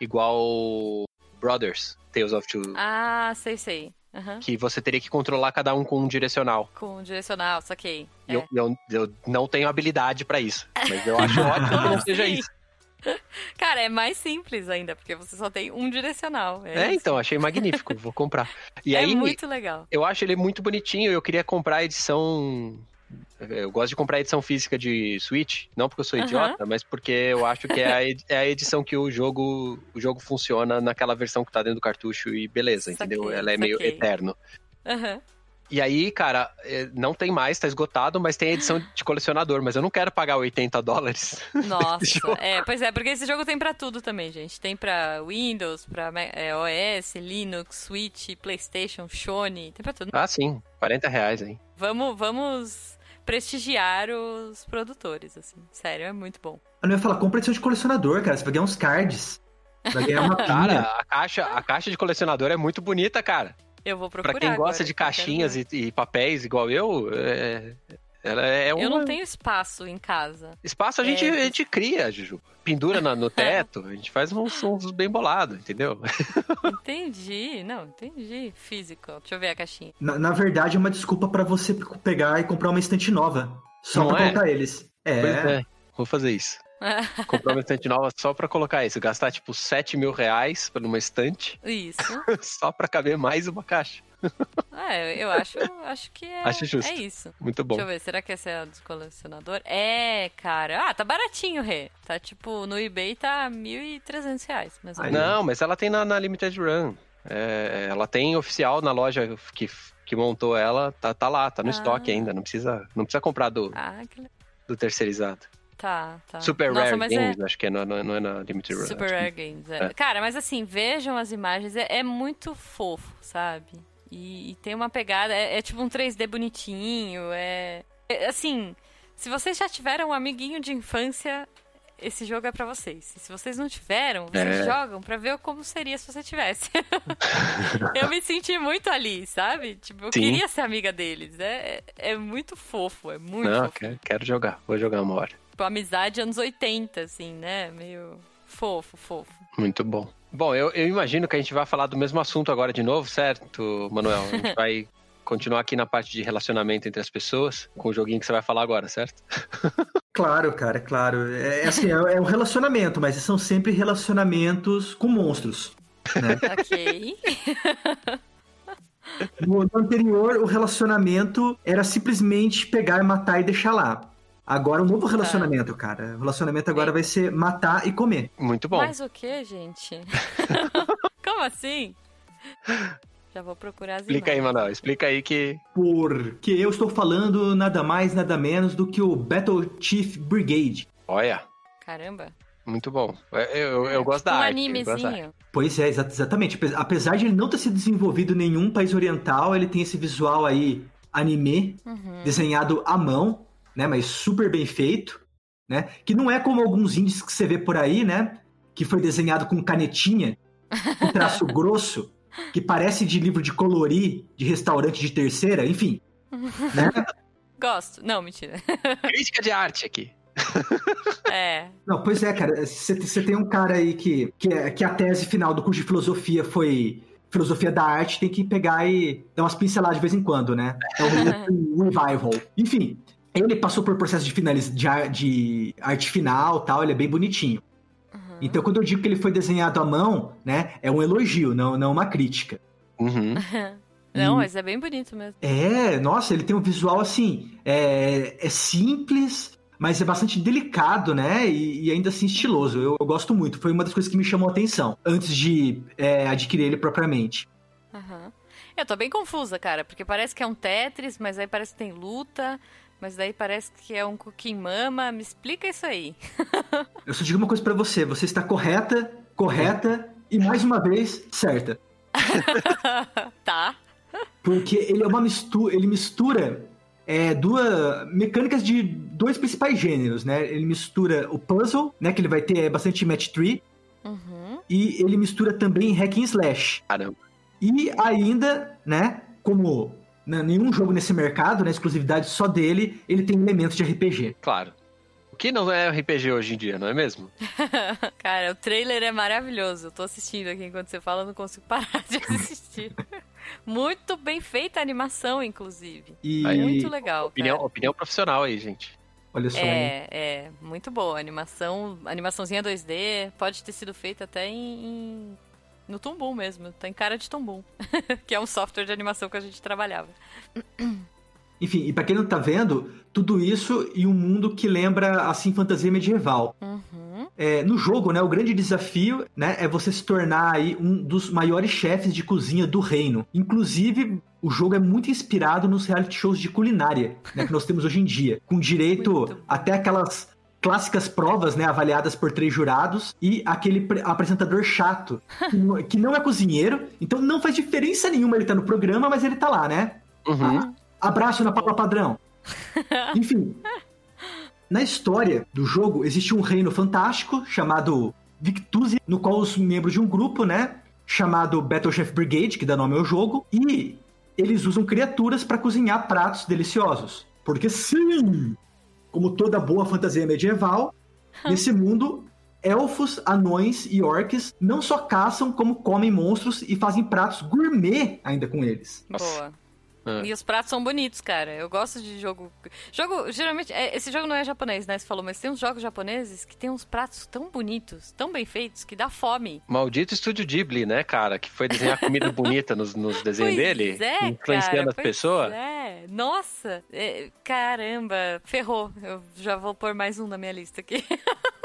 igual Brothers, Tales of Two. Ah, sei, sei. Uhum. Que você teria que controlar cada um com um direcional. Com um direcional, saquei. É. Eu, eu, eu, não tenho habilidade para isso. Mas eu acho ótimo que não seja isso. Cara, é mais simples ainda, porque você só tem um direcional. É, é então, achei magnífico, vou comprar. E é aí, muito legal. Eu acho ele muito bonitinho, eu queria comprar a edição eu gosto de comprar edição física de Switch, não porque eu sou idiota, mas porque eu acho que é a, é a edição que o jogo, o jogo funciona naquela versão que tá dentro do cartucho e beleza, saquei, entendeu? Ela é saquei. meio eterno. Uhum. E aí, cara, é, não tem mais, tá esgotado, mas tem edição de colecionador, mas eu não quero pagar 80 dólares. Nossa, é, pois é, porque esse jogo tem para tudo também, gente. Tem para Windows, para é, OS, Linux, Switch, PlayStation, Sony, tem pra tudo. Ah, sim, 40 reais, hein? Vamos, vamos prestigiar os produtores, assim. Sério, é muito bom. Eu não ia falar, compra edição de colecionador, cara. Você vai ganhar uns cards. Vai ganhar uma Cara, a caixa, a caixa de colecionador é muito bonita, cara. Eu vou procurar. Pra quem gosta agora, de caixinhas e, e, papéis igual eu, é, ela é uma... Eu não tenho espaço em casa. Espaço a gente, é... a gente cria, Juju. Pendura no, no teto, a gente faz uns sons bem bolados, entendeu? Entendi, não, entendi. Físico. Deixa eu ver a caixinha. Na, na verdade, é uma desculpa para você pegar e comprar uma estante nova. Só não pra é? colocar eles. É. Pois é, vou fazer isso. Comprar uma estante nova só pra colocar isso. Gastar tipo 7 mil reais numa estante. Isso. só pra caber mais uma caixa. É, eu acho, acho que é, acho justo. é isso. Muito bom. Deixa eu ver, será que essa é a dos colecionador? É, cara. Ah, tá baratinho, Rê. Tá tipo, no eBay tá 1.300 reais. Mais ou menos. Não, mas ela tem na, na Limited Run. É, ela tem oficial na loja que, que montou ela, tá, tá lá, tá no ah. estoque ainda. Não precisa, não precisa comprar do, ah, do terceirizado. Tá, tá. Super Nossa, Rare Games, é... acho que é, não, não é na Limited Run. Super Rare que... Games, é. é. Cara, mas assim, vejam as imagens, é, é muito fofo, sabe? E, e tem uma pegada, é, é, tipo um 3D bonitinho, é, é. Assim, se vocês já tiveram um amiguinho de infância, esse jogo é para vocês. E se vocês não tiveram, vocês é. jogam para ver como seria se você tivesse. eu me senti muito ali, sabe? Tipo, eu Sim. queria ser amiga deles. É, é muito fofo, é muito não, fofo. Quero, quero jogar, vou jogar uma hora. Tipo, amizade anos 80, assim, né? Meio fofo, fofo. Muito bom. Bom, eu, eu imagino que a gente vai falar do mesmo assunto agora de novo, certo, Manuel? A gente vai continuar aqui na parte de relacionamento entre as pessoas, com o joguinho que você vai falar agora, certo? Claro, cara, claro. É, é assim, é, é um relacionamento, mas são sempre relacionamentos com monstros. Né? ok. No, no anterior, o relacionamento era simplesmente pegar, matar e deixar lá. Agora um novo relacionamento, cara. O relacionamento agora vai ser matar e comer. Muito bom. Mas o que, gente? Como assim? Já vou procurar as Explica aí, imagens. Manuel. Explica aí que. Porque eu estou falando nada mais, nada menos do que o Battle Chief Brigade. Olha, Caramba. muito bom. Eu, eu, eu gosto da um arte. eu gosto da arte. animezinho. Pois é, exa- exatamente. Ape- Apesar de ele não ter sido desenvolvido em nenhum país oriental, ele tem esse visual aí anime, Uhum. desenhado à mão, né? Mas super bem feito, né? Que não é como alguns índices que você vê por aí, né? Que foi desenhado com canetinha, com traço grosso, que parece de livro de colorir, de restaurante de terceira, enfim. Né? Gosto. Não, mentira. Crítica de arte aqui. É. Não, pois é, cara. Você tem um cara aí que, que, é, que a tese final do curso de filosofia foi filosofia da arte, tem que pegar e dar umas pinceladas de vez em quando, né? É um revival. Enfim, ele passou por processo de, finaliz... de, ar- de arte final tal, ele é bem bonitinho. Uhum. Então, quando eu digo que ele foi desenhado à mão, né, é um elogio, não, não uma crítica. Uhum. Não, mas é bem bonito mesmo. É, nossa, ele tem um visual assim, é, é simples, mas é bastante delicado, né? E, e ainda assim estiloso. Eu, eu gosto muito. Foi uma das coisas que me chamou a atenção antes de é, adquirir ele propriamente. Aham. Eu tô bem confusa, cara, porque parece que é um Tetris, mas aí parece que tem luta, mas daí parece que é um Cooking Mama. Me explica isso aí. Eu só digo uma coisa pra você: você está correta, correta e mais uma vez certa. tá. Porque ele é uma mistura, ele mistura é, duas mecânicas de dois principais gêneros, né? Ele mistura o puzzle, né? Que ele vai ter bastante match tree, Uhum. e ele mistura também hack and slash. Caramba. E ainda, né, como né, nenhum jogo nesse mercado, na exclusividade só dele, ele tem elementos de RPG. Claro. O que não é RPG hoje em dia, não é mesmo? Cara, o trailer é maravilhoso. Eu tô assistindo aqui enquanto você fala, eu não consigo parar de assistir. Muito bem feita a animação, inclusive. E Aí, Muito legal. Opinião, cara. opinião profissional aí, gente. olha só, né? É, é, muito boa. A animação, animaçãozinha 2D, pode ter sido feita até em, em- no Tumbum mesmo. Tem cara de Tumbum, que é um software de animação que a gente trabalhava. Enfim, e pra quem não tá vendo, tudo isso em um mundo que lembra assim fantasia medieval. Uhum. É, no jogo, né, o grande desafio, né, é você se tornar aí um dos maiores chefes de cozinha do reino. Inclusive, o jogo é muito inspirado nos reality shows de culinária, né, que nós temos hoje em dia, com direito até aquelas clássicas provas, né, avaliadas por três jurados e aquele pre- apresentador chato que não, é cozinheiro, então não faz diferença nenhuma ele tá no programa, mas ele tá lá, né? Uhum. Abraço na Papa Padrão. Enfim. Na história do jogo, existe um reino fantástico chamado Victusi, no qual os membros de um grupo, né, chamado Battle Chef Brigade, que dá nome ao jogo, e eles usam criaturas para cozinhar pratos deliciosos. Porque sim, como toda boa fantasia medieval, nesse mundo elfos, anões e orcs não só caçam, como comem monstros e fazem pratos gourmet ainda com eles. Nossa. Boa. É. E os pratos são bonitos, cara. Eu gosto de jogo. Jogo, geralmente. é, Esse jogo não é japonês, né? Você falou, mas tem uns jogos japoneses que tem uns pratos tão bonitos, tão bem feitos, que dá fome. Maldito estúdio Ghibli, né, cara? Que foi desenhar comida bonita nos, nos desenhos Pois dele, é, influenciando cara, as pessoas. É, nossa, é, caramba, ferrou. Eu já vou pôr mais um na minha lista aqui.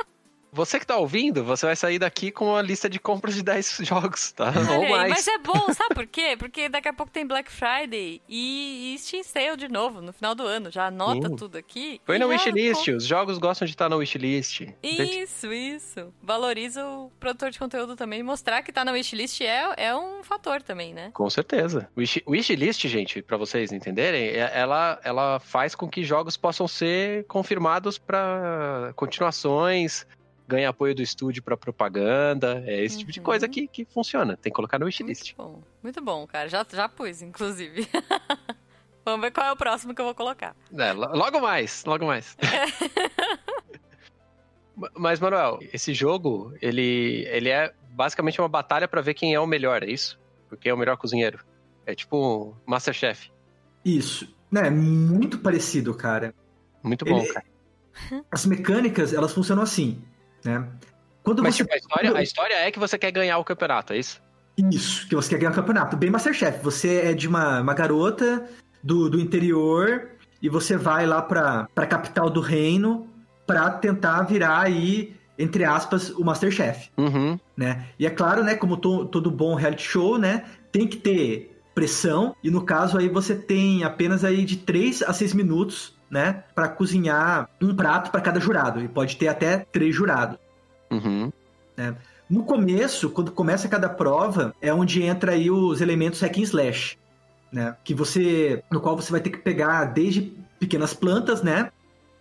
Você que tá ouvindo, você vai sair daqui com uma lista de compras de 10 jogos, tá? Ou Olha mais. mas é bom, sabe por quê? Porque daqui a pouco tem Black Friday e, e Steam Sale de novo no final do ano. Já anota Sim. tudo aqui. E na wishlist, os jogos gostam de estar na wishlist. Isso, isso. Valoriza o produtor de conteúdo também. Mostrar que tá na wishlist é, é um fator também, né? Com certeza. Wish, wishlist, gente, pra vocês entenderem, é- ela, ela faz com que jogos possam ser confirmados pra continuações, ganha apoio do estúdio pra propaganda, é esse tipo de Uhum. coisa que, que funciona. Tem que colocar no wishlist. Muito bom. Muito bom, cara. Já, já pus, inclusive. Vamos ver qual é o próximo que eu vou colocar. É, lo- logo mais, logo mais. Ma- Mas, Manuel, esse jogo, ele, ele é basicamente uma batalha pra ver quem é o melhor, é isso? Porque é o melhor cozinheiro. É tipo um Masterchef. Isso. Né, muito parecido, cara. Muito bom, Ele- cara. As mecânicas, elas funcionam assim, né? Quando Mas, você... tipo, a história, a história é que você quer ganhar o campeonato, é isso? Isso, que você quer ganhar o campeonato. Bem Masterchef. Você é de uma, uma garota do, do interior e você vai lá pra, pra capital do reino pra tentar virar aí, entre aspas, o Masterchef, Uhum. né? E é claro, né, como to- todo bom reality show, né, tem que ter pressão, e no caso aí você tem apenas aí de 3 a 6 minutos, né, pra cozinhar um prato pra cada jurado, e pode ter até três jurados. Uhum. No começo, quando começa cada prova, é onde entra aí os elementos hack and slash, né? Que você, no qual você vai ter que pegar desde pequenas plantas, né?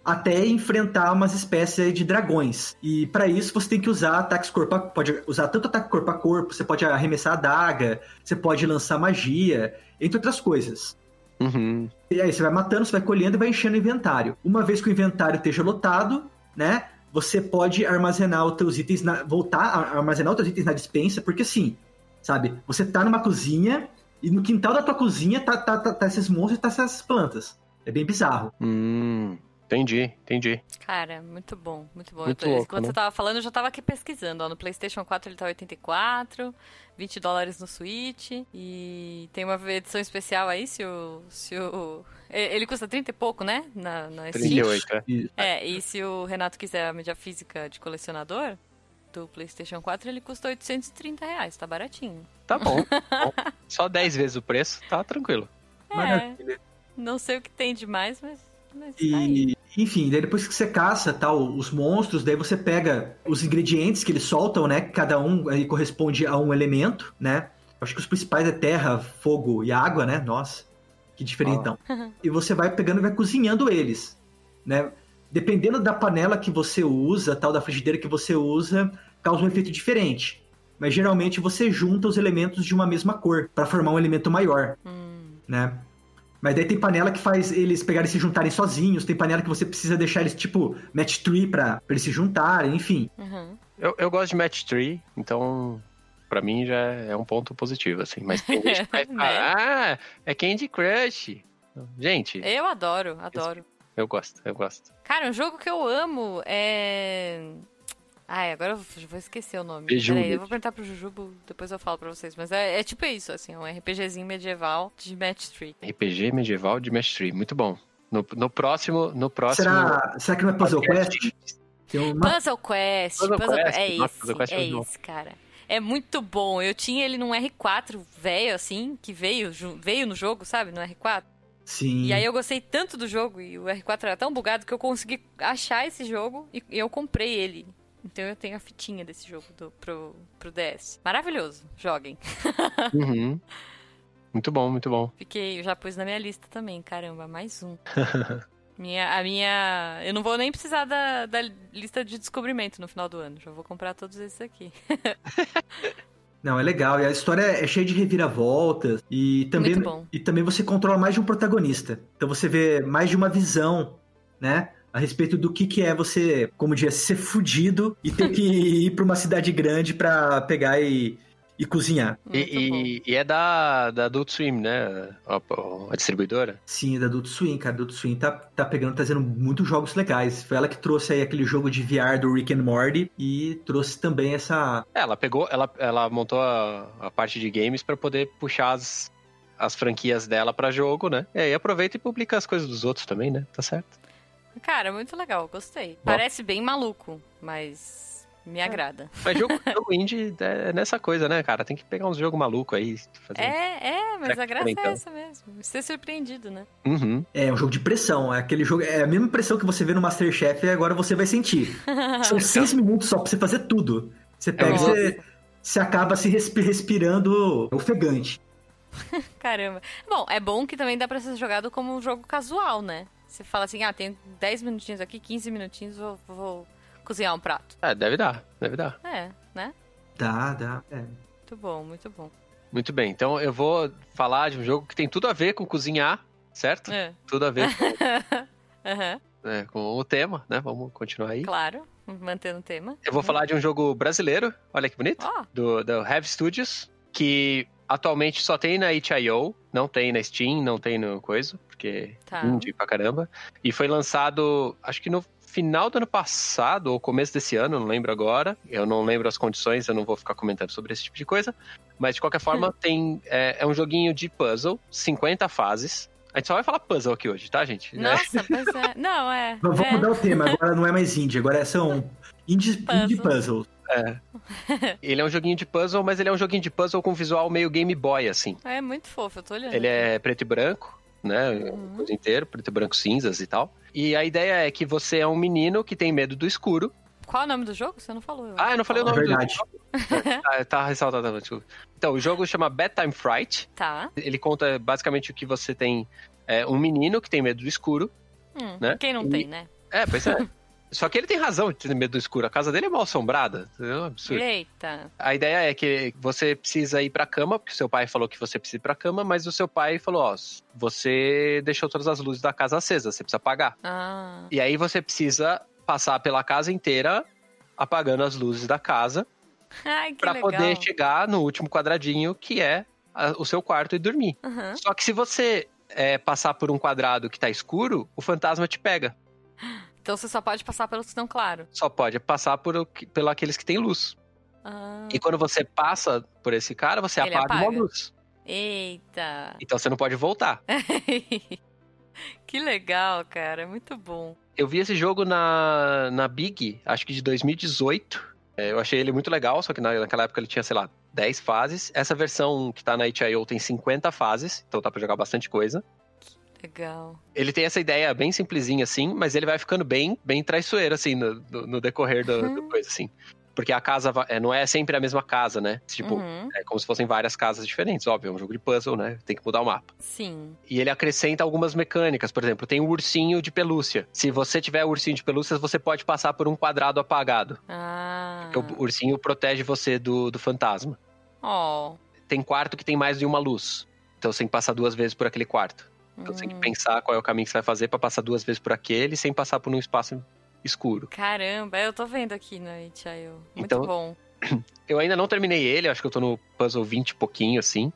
Até enfrentar umas espécies de dragões. E para isso você tem que usar ataques corpo a pode usar tanto ataque corpo a corpo, você pode arremessar a daga, você pode lançar magia, entre outras coisas. Uhum. E aí você vai matando, você vai colhendo e vai enchendo o inventário. Uma vez que o inventário esteja lotado, né? Você pode armazenar os teus itens na. voltar a armazenar os teus itens na dispensa, porque assim, sabe? Você tá numa cozinha e no quintal da tua cozinha tá, tá, tá, tá esses monstros e tá essas plantas. É bem bizarro. Hum. Entendi, entendi. Cara, muito bom, muito bom. Muito louco, Enquanto né? você tava falando, eu já tava aqui pesquisando. Ó, no PlayStation 4 ele tá 84, 20 dólares no Switch. E tem uma edição especial aí, se o. Se o... Ele custa 30 e pouco, né? Na, na Steam. 38, é. E- É, e se o Renato quiser a mídia física de colecionador do PlayStation 4, ele custa 830 reais, tá baratinho. Tá bom. bom. Só 10 vezes o preço, tá tranquilo. É, Maravilha. não sei o que tem demais, mas, mas tá. E, enfim, daí depois que você caça tal, os monstros, daí você pega os ingredientes que eles soltam, né? que Cada um aí corresponde a um elemento, né? Acho que os principais é terra, fogo e água, né? Nossa, que diferentão. e você vai pegando e vai cozinhando eles, né? Dependendo da panela que você usa, tal, da frigideira que você usa, causa um efeito diferente. Mas geralmente você junta os elementos de uma mesma cor para formar um elemento maior Hum, né? Mas daí tem panela que faz eles pegarem e se juntarem sozinhos, tem panela que você precisa deixar eles tipo match tree pra, pra eles se juntarem, enfim. uhum. Eu, eu gosto de match tree, então pra mim já é um ponto positivo, assim. Mas tem gente que vai falar, ah, é Candy Crush. Gente, Eu adoro, adoro. eu gosto, eu gosto. Cara, um jogo que eu amo é. Ai, agora eu vou esquecer o nome. Peraí, eu vou perguntar pro Jujubo, depois eu falo pra vocês. Mas é, é tipo isso, assim, um RPGzinho medieval de Match 3. RPG medieval de match tree, muito bom. No, no próximo, no próximo... Será, será que não é Puzzle Quest? Tem uma... Puzzle Quest, Puzzle Puzzle Quest, É nossa, esse, Puzzle Quest é é esse, cara. É muito bom. Eu tinha ele num R4 velho, assim, que veio, veio no jogo, sabe? No R4. Sim. E aí eu gostei tanto do jogo e o R4 era tão bugado que eu consegui achar esse jogo e eu comprei ele. Então eu tenho a fitinha desse jogo do, pro, pro DS. Maravilhoso. Joguem. Uhum. Muito bom, muito bom. Fiquei, eu já pus na minha lista também. Caramba, mais um. minha, a minha. Eu não vou nem precisar da, da lista de descobrimento no final do ano. Já vou comprar todos esses aqui. Não, é legal. E a história é cheia de reviravoltas. E também, Muito bom. e também você controla mais de um protagonista. Então você vê mais de uma visão, né? A respeito do que, que é você, como diz, ser fudido e ter que ir pra uma cidade grande pra pegar e, e cozinhar. E, e- e é da, da Adult Swim, né? A, a distribuidora. Sim, da Adult Swim, cara. A Adult Swim tá, tá pegando, trazendo muitos jogos legais. Foi ela que trouxe aí aquele jogo de VR do Rick and Morty e trouxe também essa... É, ela pegou, ela, ela montou a, a parte de games pra poder puxar as, as franquias dela pra jogo, né? E aí aproveita e publica as coisas dos outros também, né? Tá certo. Cara, muito legal, gostei. Parece bem maluco, mas me agrada. Mas jogo, jogo indie é nessa coisa, né, cara? Tem que pegar uns jogos malucos aí. Fazer... É, é, mas a graça então? é essa mesmo. Ser surpreendido, né? Uhum. É um jogo de pressão, é aquele jogo... É a mesma pressão que você vê no Masterchef e agora você vai sentir. São seis minutos só pra você fazer tudo. Você pega e Nossa. você, você acaba se respi- respirando ofegante. Caramba. Bom, é bom que também dá pra ser jogado como um jogo casual, né? Você fala assim, ah, tenho 10 minutinhos aqui, 15 minutinhos, vou, vou cozinhar um prato. É, deve dar, deve dar. É, né? Dá, dá. É. Muito bom, muito bom. Muito bem, então eu vou falar de um jogo que tem tudo a ver com cozinhar, certo? É. Tudo a ver com, Aham, né, com o tema, né? Vamos continuar aí. claro. Mantendo o tema. Eu vou falar de um jogo brasileiro, olha que bonito, Ó, do, do Heavy Studios, que atualmente só tem na itch.io, não tem na Steam, não tem no coisa, porque Tá. indie pra caramba. E foi lançado, acho que no final do ano passado, ou começo desse ano, não lembro agora. Eu não lembro as condições, eu não vou ficar comentando sobre esse tipo de coisa. Mas de qualquer forma, tem é, é um joguinho de puzzle, 50 fases. A gente só vai falar puzzle aqui hoje, tá, gente? Nossa, pois é. Não, é. Vamos é. mudar o tema, agora não é mais indie, agora são indie, Puzzle. indie puzzles. É. ele é um joguinho de puzzle, mas ele é um joguinho de puzzle com visual meio Game Boy, assim. É muito fofo, eu tô olhando. Ele é preto e branco, né? Uhum. O coisa inteiro, preto e branco cinzas e tal. E a ideia é que você é um menino que tem medo do escuro. Qual é o nome do jogo? Você não falou. eu Ah, eu não falei o É nome verdade. do jogo. tá, tá ressaltado, desculpa. Então, o jogo chama Bedtime Fright. Tá. Ele conta basicamente o que você tem é, um menino que tem medo do escuro. Hum, Né? Quem não E- tem, né? É, pois é. Só que ele tem razão de ter medo do escuro. A casa dele é mal assombrada. É um absurdo. Eita. A ideia é que você precisa ir pra cama, porque seu pai falou que você precisa ir pra cama, mas o seu pai falou, ó, você deixou todas as luzes da casa acesas, você precisa apagar. Ah. E aí você precisa passar pela casa inteira apagando as luzes da casa legal. poder chegar no último quadradinho, que é a- o seu quarto e dormir. Aham. Só que se você é, passar por um quadrado que tá escuro, o fantasma te pega. Então você só pode passar pelos que estão claros. Só pode passar por, pelo aqueles que têm luz. Ah. E quando você passa por esse cara, você Ele apaga, uma apaga. luz. Eita. Então você não pode voltar. que legal, cara. Muito bom. Eu vi esse jogo na, na Big, acho que de 2018. É, eu achei ele muito legal, só que na- naquela época ele tinha, sei lá, 10 fases. Essa versão que tá na itch.io tem 50 fases, então dá pra jogar bastante coisa. Legal. Ele tem essa ideia bem simplesinha, assim, mas ele vai ficando bem, bem traiçoeiro, assim, no, no- no decorrer do, do Uhum. coisa, assim. Porque a casa é, não é sempre a mesma casa, né? Tipo, Uhum. é como se fossem várias casas diferentes, óbvio, é um jogo de puzzle, né? Tem que mudar o mapa. Sim. E ele acrescenta algumas mecânicas, por exemplo, tem o ursinho de pelúcia. Se você tiver o ursinho de pelúcia, você pode passar por um quadrado apagado. Ah. Porque o ursinho protege você do, do fantasma. Oh. Tem quarto que tem mais de uma luz. Então você tem que passar duas vezes por aquele quarto. Então você tem que Hum. pensar qual é o caminho que você vai fazer pra passar duas vezes por aquele sem passar por um espaço escuro. Caramba, eu tô vendo aqui no itch.io. Muito Então- bom. Eu ainda não terminei ele, acho que eu tô no puzzle 20 e pouquinho, assim.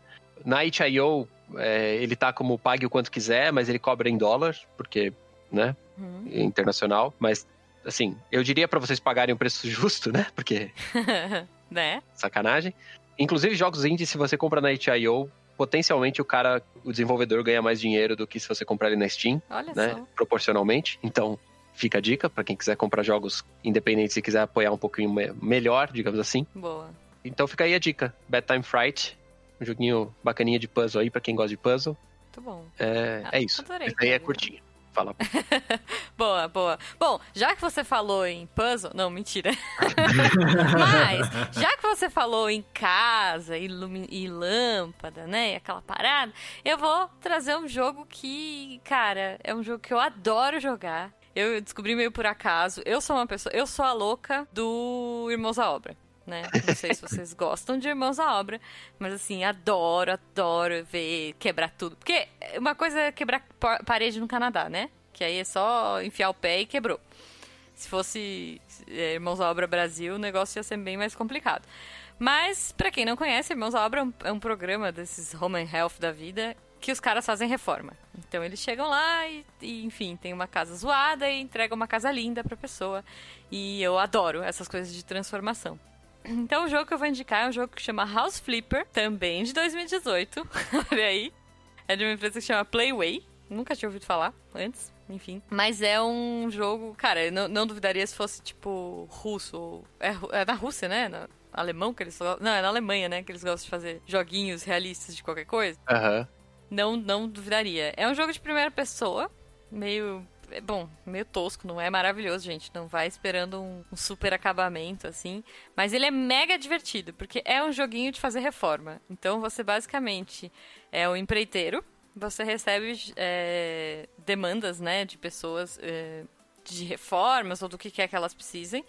Na itch.io, é, ele tá como pague o quanto quiser, mas ele cobra em dólar, porque, né, Uhum. é internacional. Mas, assim, eu diria pra vocês pagarem o preço justo, né, porque né? sacanagem. Inclusive, jogos indie, se você compra na itch.io, potencialmente o cara, o desenvolvedor ganha mais dinheiro do que se você comprar ele na Steam, Olha né, só. proporcionalmente. Então, fica a dica pra quem quiser comprar jogos independentes e quiser apoiar um pouquinho me- melhor, digamos assim. Boa. Então fica aí a dica. Bedtime Fright. Um joguinho bacaninha de puzzle aí pra quem gosta de puzzle. Muito bom. É, Ah, é isso. adorei, Esse aí é curtinho. Fala. Boa, boa. Bom, já que você falou em puzzle. Não, mentira. Mas, já que você falou em casa e, e lâmpada, né? E aquela parada, eu vou trazer um jogo que, cara, é um jogo que eu adoro jogar. Eu descobri meio por acaso. Eu sou uma pessoa. Eu sou a louca do Irmãos à Obra. Né? Não sei se vocês gostam de Irmãos à Obra, mas assim, adoro, adoro ver quebrar tudo. Porque uma coisa é quebrar pa- parede no Canadá, né? Que aí é só enfiar o pé e quebrou. Se fosse é, Irmãos à Obra Brasil, o negócio ia ser bem mais complicado. Mas, pra quem não conhece, Irmãos à Obra é um, é programa desses Home Health da vida que os caras fazem reforma. Então eles chegam lá e, e, enfim, tem uma casa zoada e entregam uma casa linda pra pessoa. E eu adoro essas coisas de transformação. Então o jogo que eu vou indicar é um jogo que chama House Flipper, também de 2018. Olha aí. É de uma empresa que chama Playway. Nunca tinha ouvido falar antes, enfim. Mas é um jogo, cara, eu não, não duvidaria se fosse tipo russo. ou- É, é da Rússia, né? Na- alemão que eles gostam. Não, é na Alemanha, né? Que eles gostam de fazer joguinhos realistas de qualquer coisa. Aham. Não, não duvidaria. É um jogo de primeira pessoa, meio. É Bom, meio tosco, não é maravilhoso, gente. Não vai esperando um, um super acabamento, assim. Mas ele é mega divertido, porque é um joguinho de fazer reforma. Então você basicamente é um empreiteiro, você recebe é, demandas, né, de pessoas. é, de reformas ou do que quer que elas precisem.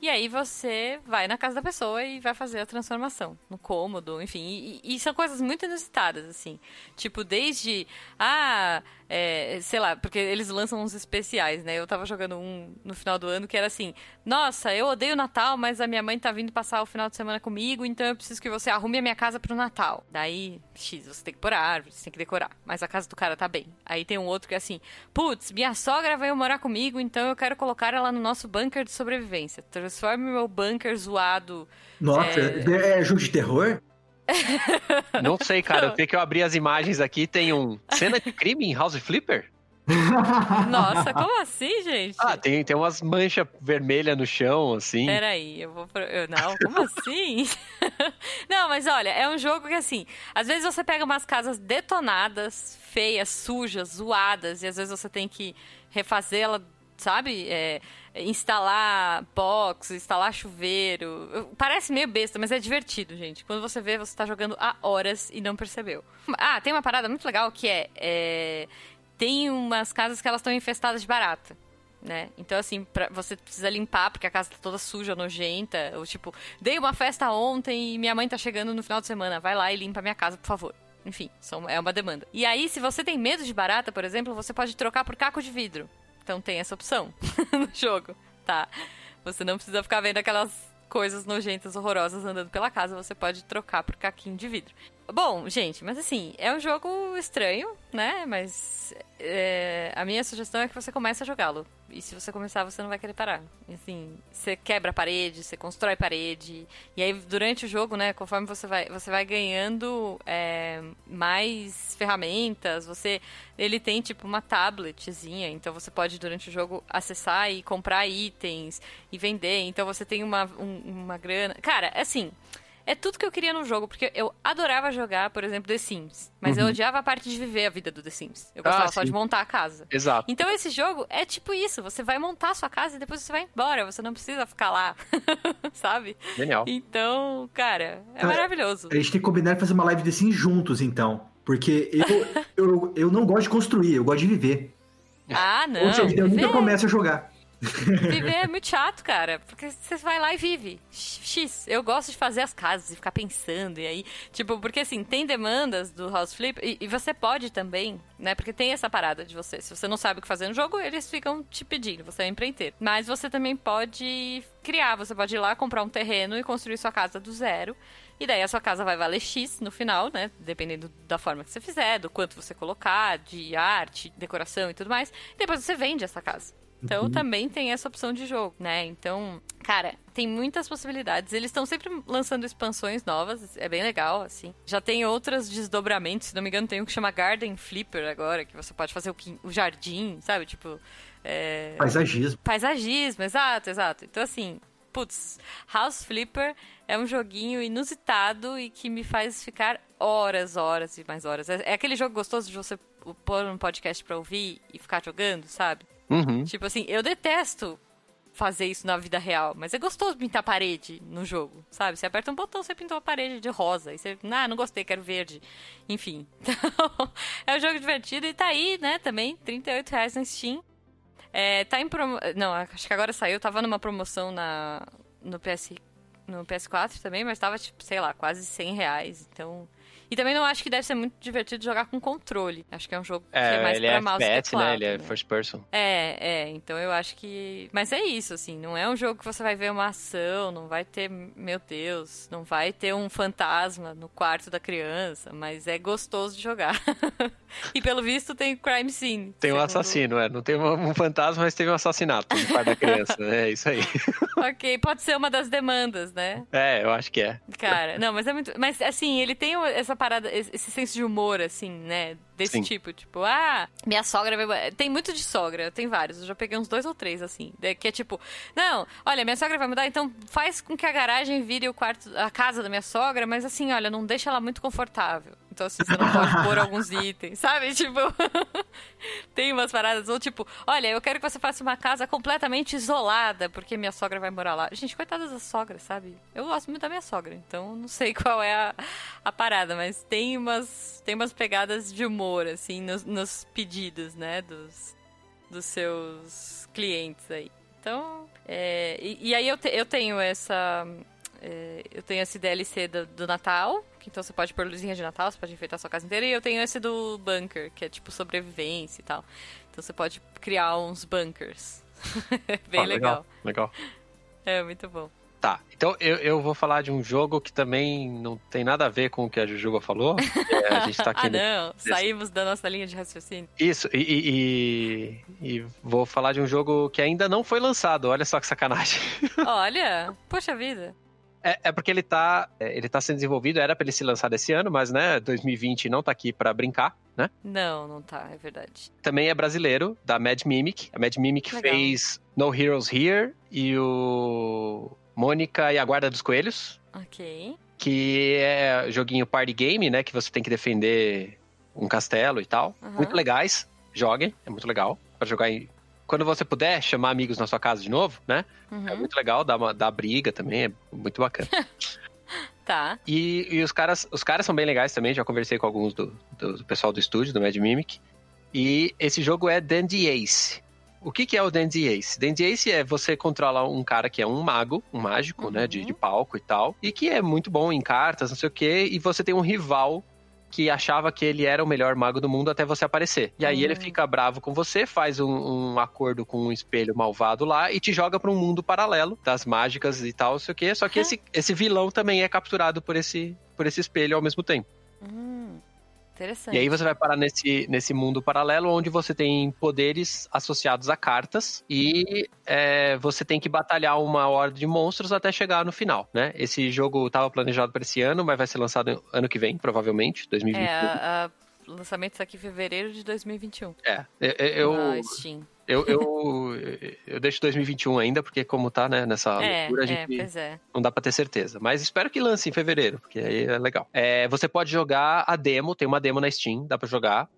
E aí você vai na casa da pessoa e vai fazer a transformação no cômodo, enfim. E, e são coisas muito inusitadas, assim. Tipo, desde. Ah, é, sei lá, porque eles lançam uns especiais, né? Eu tava jogando um no final do ano que era assim: Nossa, eu odeio Natal, mas a minha mãe tá vindo passar o final de semana comigo, então eu preciso que você arrume a minha casa pro Natal. Daí, X, você tem que pôr árvore, você tem que decorar. Mas a casa do cara tá bem. Aí tem um outro que é assim: Putz, minha sogra veio morar comigo, então eu quero colocar ela no nosso bunker de sobrevivência. Transforme meu bunker zoado Nossa, é... é jogo de terror? Não sei, cara. Eu sei que eu abri as imagens aqui, tem um cena de crime em House Flipper. Nossa, como assim, gente? Ah, tem, tem umas manchas vermelhas no chão, assim. Peraí, eu vou. Pro... Eu, não, como assim? não, mas olha, é um jogo que assim, às vezes você pega umas casas detonadas, feias, sujas, zoadas, e às vezes você tem que refazê-la, sabe? É, instalar box, instalar chuveiro. Parece meio besta, mas é divertido, gente. Quando você vê, você tá jogando há horas e não percebeu. Ah, tem uma parada muito legal que é, é tem umas casas que elas estão infestadas de barata. Né? Então, assim, pra, você precisa limpar porque a casa tá toda suja, nojenta. Ou tipo, dei uma festa ontem e minha mãe tá chegando no final de semana. Vai lá e limpa minha casa, por favor. Enfim, são, é uma demanda. E aí, se você tem medo de barata, por exemplo, você pode trocar por caco de vidro. Então tem essa opção no jogo, tá? Você não precisa ficar vendo aquelas coisas nojentas, horrorosas andando pela casa, você pode trocar por caquinho de vidro. Bom, gente, mas assim, é um jogo estranho, né? Mas é, a minha sugestão é que você comece a jogá-lo. E se você começar, você não vai querer parar. Assim, você quebra a parede, você constrói parede. E aí, durante o jogo, né, conforme você vai, você vai ganhando é, mais ferramentas, você. Ele tem tipo uma tabletzinha, então você pode, durante o jogo, acessar e comprar itens e vender. Então você tem uma, um, uma grana. Cara, assim. É tudo que eu queria no jogo, porque eu adorava jogar, por exemplo, The Sims. Mas uhum. eu odiava a parte de viver a vida do The Sims. Eu gostava ah, só de montar a casa. Exato. Então esse jogo é tipo isso: você vai montar a sua casa e depois você vai embora. Você não precisa ficar lá. Sabe? Genial. Então, cara, é ah, maravilhoso. A gente tem que combinar e fazer uma live The Sims juntos, então. Porque eu, eu, eu não gosto de construir, eu gosto de viver. Ah, não. Ou seja, eu nunca começo a jogar. Viver é muito chato, cara. Porque você vai lá e vive. X. Eu gosto de fazer as casas e ficar pensando. E aí, tipo, porque assim, tem demandas do House Flip. E, e, você pode também, né? Porque tem essa parada de você. Se você não sabe o que fazer no jogo, eles ficam te pedindo. Você é um empreiteiro. Mas você também pode criar. Você pode ir lá comprar um terreno e construir sua casa do zero. E daí a sua casa vai valer X no final, né? Dependendo da forma que você fizer, do quanto você colocar, de arte, decoração e tudo mais. E depois você vende essa casa. Então uhum. também tem essa opção de jogo, né? Então, cara, tem muitas possibilidades. Eles estão sempre lançando expansões novas, é bem legal, assim. Já tem outros desdobramentos, se não me engano, tem um que chama Garden Flipper agora, que você pode fazer o, o jardim, sabe? Tipo. É... Paisagismo. Paisagismo, exato, exato. Então, assim, putz, House Flipper é um joguinho inusitado e que me faz ficar horas, horas e mais horas. É, é aquele jogo gostoso de você pôr um podcast pra ouvir e ficar jogando, sabe? Uhum. Tipo assim, eu detesto fazer isso na vida real, mas é gostoso pintar parede no jogo, sabe? Você aperta um botão, você pintou a parede de rosa, e você, ah, não gostei, quero verde. Enfim. Então, é um jogo divertido e tá aí, né, também, 38 reais na Steam. É, tá em promo... Não, acho que agora saiu, tava numa promoção na... no PS... no PS4 também, mas tava, tipo, sei lá, quase 100 reais, então... E também não acho que deve ser muito divertido jogar com controle. Acho que é um jogo é, que é mais ele pra é mouse FPS, teclado, né? Ele é first person. É, é. Então eu acho que... Mas é isso, assim. Não é um jogo que você vai ver uma ação, não vai ter... Meu Deus, não vai ter um fantasma no quarto da criança, mas é gostoso de jogar. e pelo visto tem crime scene. Tem um assassino, é. Não tem um fantasma, mas teve um assassinato no quarto da criança. É isso aí. ok, pode ser uma das demandas, né? É, eu acho que é. Cara, não, mas é muito... Mas, assim, ele tem essa essa parada, esse senso de humor, assim, né? Desse Sim. tipo, tipo, ah, minha sogra vai... Tem muito de sogra, tem vários. Eu já peguei uns dois ou três, assim. Que é tipo, não, olha, minha sogra vai mudar, então faz com que a garagem vire o quarto, a casa da minha sogra, mas assim, olha, não deixa ela muito confortável. Então, assim, você não pode pôr alguns itens, sabe? Tipo, tem umas paradas, ou tipo, olha, eu quero que você faça uma casa completamente isolada, porque minha sogra vai morar lá. Gente, coitada da sogra, sabe? Eu gosto muito da minha sogra, então não sei qual é a, a parada, mas tem umas, tem umas pegadas de humor, assim, nos, nos pedidos, né, dos, dos seus clientes aí. Então, é, e, e, aí eu, te, eu tenho essa. É, eu tenho esse DLC do, do Natal, então você pode pôr luzinha de Natal, você pode enfeitar a sua casa inteira. E eu tenho esse do bunker, que é tipo sobrevivência e tal. Então você pode criar uns bunkers. Bem ah, legal. Legal. É, muito bom. Tá, então eu, eu vou falar de um jogo que também não tem nada a ver com o que a Jujuba falou. É, a gente tá aqui ah, não, no... saímos da nossa linha de raciocínio. Isso, e, e, e, vou falar de um jogo que ainda não foi lançado, olha só que sacanagem. Olha, poxa vida. É, é porque ele tá, é, ele tá sendo desenvolvido, era pra ele ser lançado esse ano, mas, né, 2020 não tá aqui pra brincar, né? Não, não tá, é verdade. Também é brasileiro, da Mad Mimic. A Mad Mimic Legal. fez No Heroes Here e o Mônica e a Guarda dos Coelhos, Ok. que é joguinho party game, né, que você tem que defender um castelo e tal. Aham. Muito legais, joguem, é muito legal pra jogar em... Quando você puder, chamar amigos na sua casa de novo, né? Uhum. É muito legal, dá, uma, dá briga também, é muito bacana. Tá. E, e os, caras, os caras são bem legais também, já conversei com alguns do, do, do pessoal do estúdio, do Mad Mimic. E esse jogo é Dandy Ace. O que, que é o Dandy Ace? Dandy Ace é você controla um cara que é um mago, um mágico, né, de, Uhum. de palco e tal, e que é muito bom em cartas, não sei o quê, e você tem um rival que achava que ele era o melhor mago do mundo até você aparecer. E aí Hum. ele fica bravo com você, faz um, um acordo com um espelho malvado lá e te joga pra um mundo paralelo das mágicas e tal, sei o quê. Só que Hã? esse, esse vilão também é capturado por esse, por esse espelho ao mesmo tempo. Hum, interessante. E aí você vai parar nesse, nesse mundo paralelo onde você tem poderes associados a cartas e é, você tem que batalhar uma horda de monstros até chegar no final, né? Esse jogo estava planejado para esse ano, mas vai ser lançado ano que vem, provavelmente, 2021. É, a, a- lançamento está aqui em fevereiro de 2021. É, eu, eu, na Steam. Eu, eu, eu deixo 2021 ainda, porque como tá, né, nessa é, loucura, a é, gente pois é. não dá pra ter certeza. Mas espero que lance em fevereiro, porque aí é legal. É, você pode jogar a demo, tem uma demo na Steam, dá pra jogar.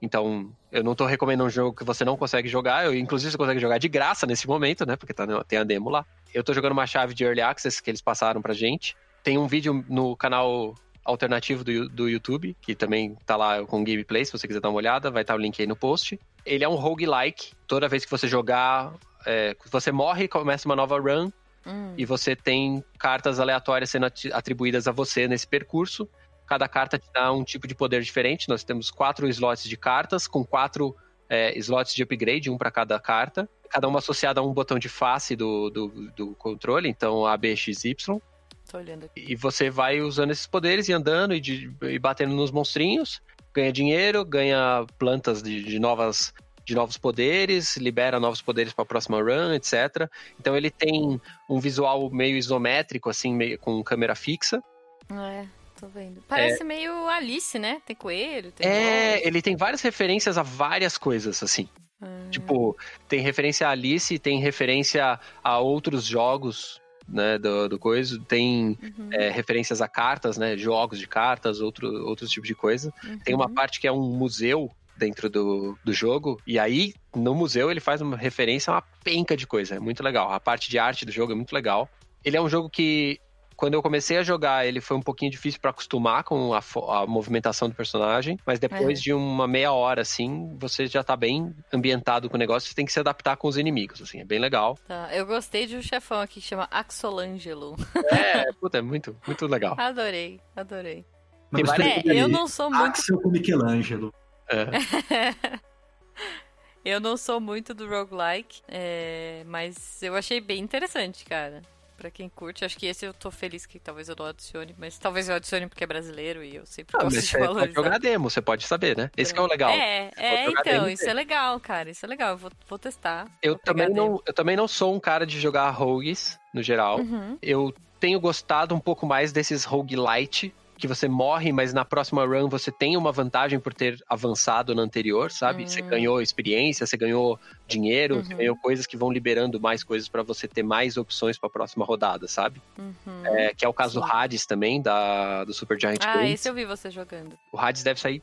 Então, eu não tô recomendando um jogo que você não consegue jogar. Eu, inclusive, você consegue jogar de graça nesse momento, né? Porque tá, no- tem a demo lá. Eu tô jogando uma chave de Early Access que eles passaram pra gente. Tem um vídeo no canal alternativo do, do YouTube, que também tá lá com gameplay, se você quiser dar uma olhada, vai estar o link aí no post. Ele é um roguelike. Toda vez que você jogar, é, você morre, começa uma nova run, Hum, e você tem cartas aleatórias sendo atribuídas a você nesse percurso. Cada carta te dá um tipo de poder diferente. Nós temos quatro slots de cartas, com quatro é, slots de upgrade, um para cada carta. Cada uma associada a um botão de face do, do, do controle, então A, B, X, Y. tô olhando aqui. E você vai usando esses poderes e andando e, de- e batendo nos monstrinhos. Ganha dinheiro, ganha plantas de, de novas de novos poderes, libera novos poderes para a próxima run, etc. Então ele tem um visual meio isométrico, assim, meio com câmera fixa. É, tô vendo. Parece meio Alice, né? Tem coelho, tem É, voz. ele tem várias referências a várias coisas, assim. Ah, Tipo, tem referência a Alice, tem referência a outros jogos, né, do, do coisa. Tem uhum, é, referências a cartas, né, jogos de cartas, outro, outros tipos de coisa. Tem uma uhum. parte que é um museu dentro do, do jogo, e aí no museu ele faz uma referência a uma penca de coisa, é muito legal. A parte de arte do jogo é muito legal. Ele é um jogo que, quando eu comecei a jogar, ele foi um pouquinho difícil pra acostumar com a, a movimentação do personagem, mas depois Uhum. de uma meia hora, assim, você já tá bem ambientado com o negócio, você tem que se adaptar com os inimigos, assim, é bem legal. Tá, Eu gostei de um chefão aqui que chama Axolangelo. É, puta, é muito, muito legal. Adorei, adorei. Tem várias- É, eu não sou muito. Axel com Michelangelo. É. eu não sou muito do roguelike, é, mas eu achei bem interessante, cara. Pra quem curte, acho que esse eu tô feliz que talvez eu não adicione, mas talvez eu adicione porque é brasileiro e eu sempre Ah, gosto mas de você pode valorizar. jogar demo, você pode saber, né? Esse que é o legal. É, é, então, demo, isso é legal, cara. Isso é legal. Eu vou, vou testar. Eu vou também, demo. não, eu também não sou um cara de jogar rogues, no geral. Uhum. Eu tenho gostado um pouco mais desses roguelite, que você morre, mas na próxima run você tem uma vantagem por ter avançado na anterior, sabe? Hum. Você ganhou experiência, você ganhou dinheiro, você Uhum. ganhou coisas que vão liberando mais coisas pra você ter mais opções pra próxima rodada, sabe? Uhum. É, que é o caso do Sim. Hades também, da, do Super Giant Ah, Games. esse eu vi você jogando. O Hades deve sair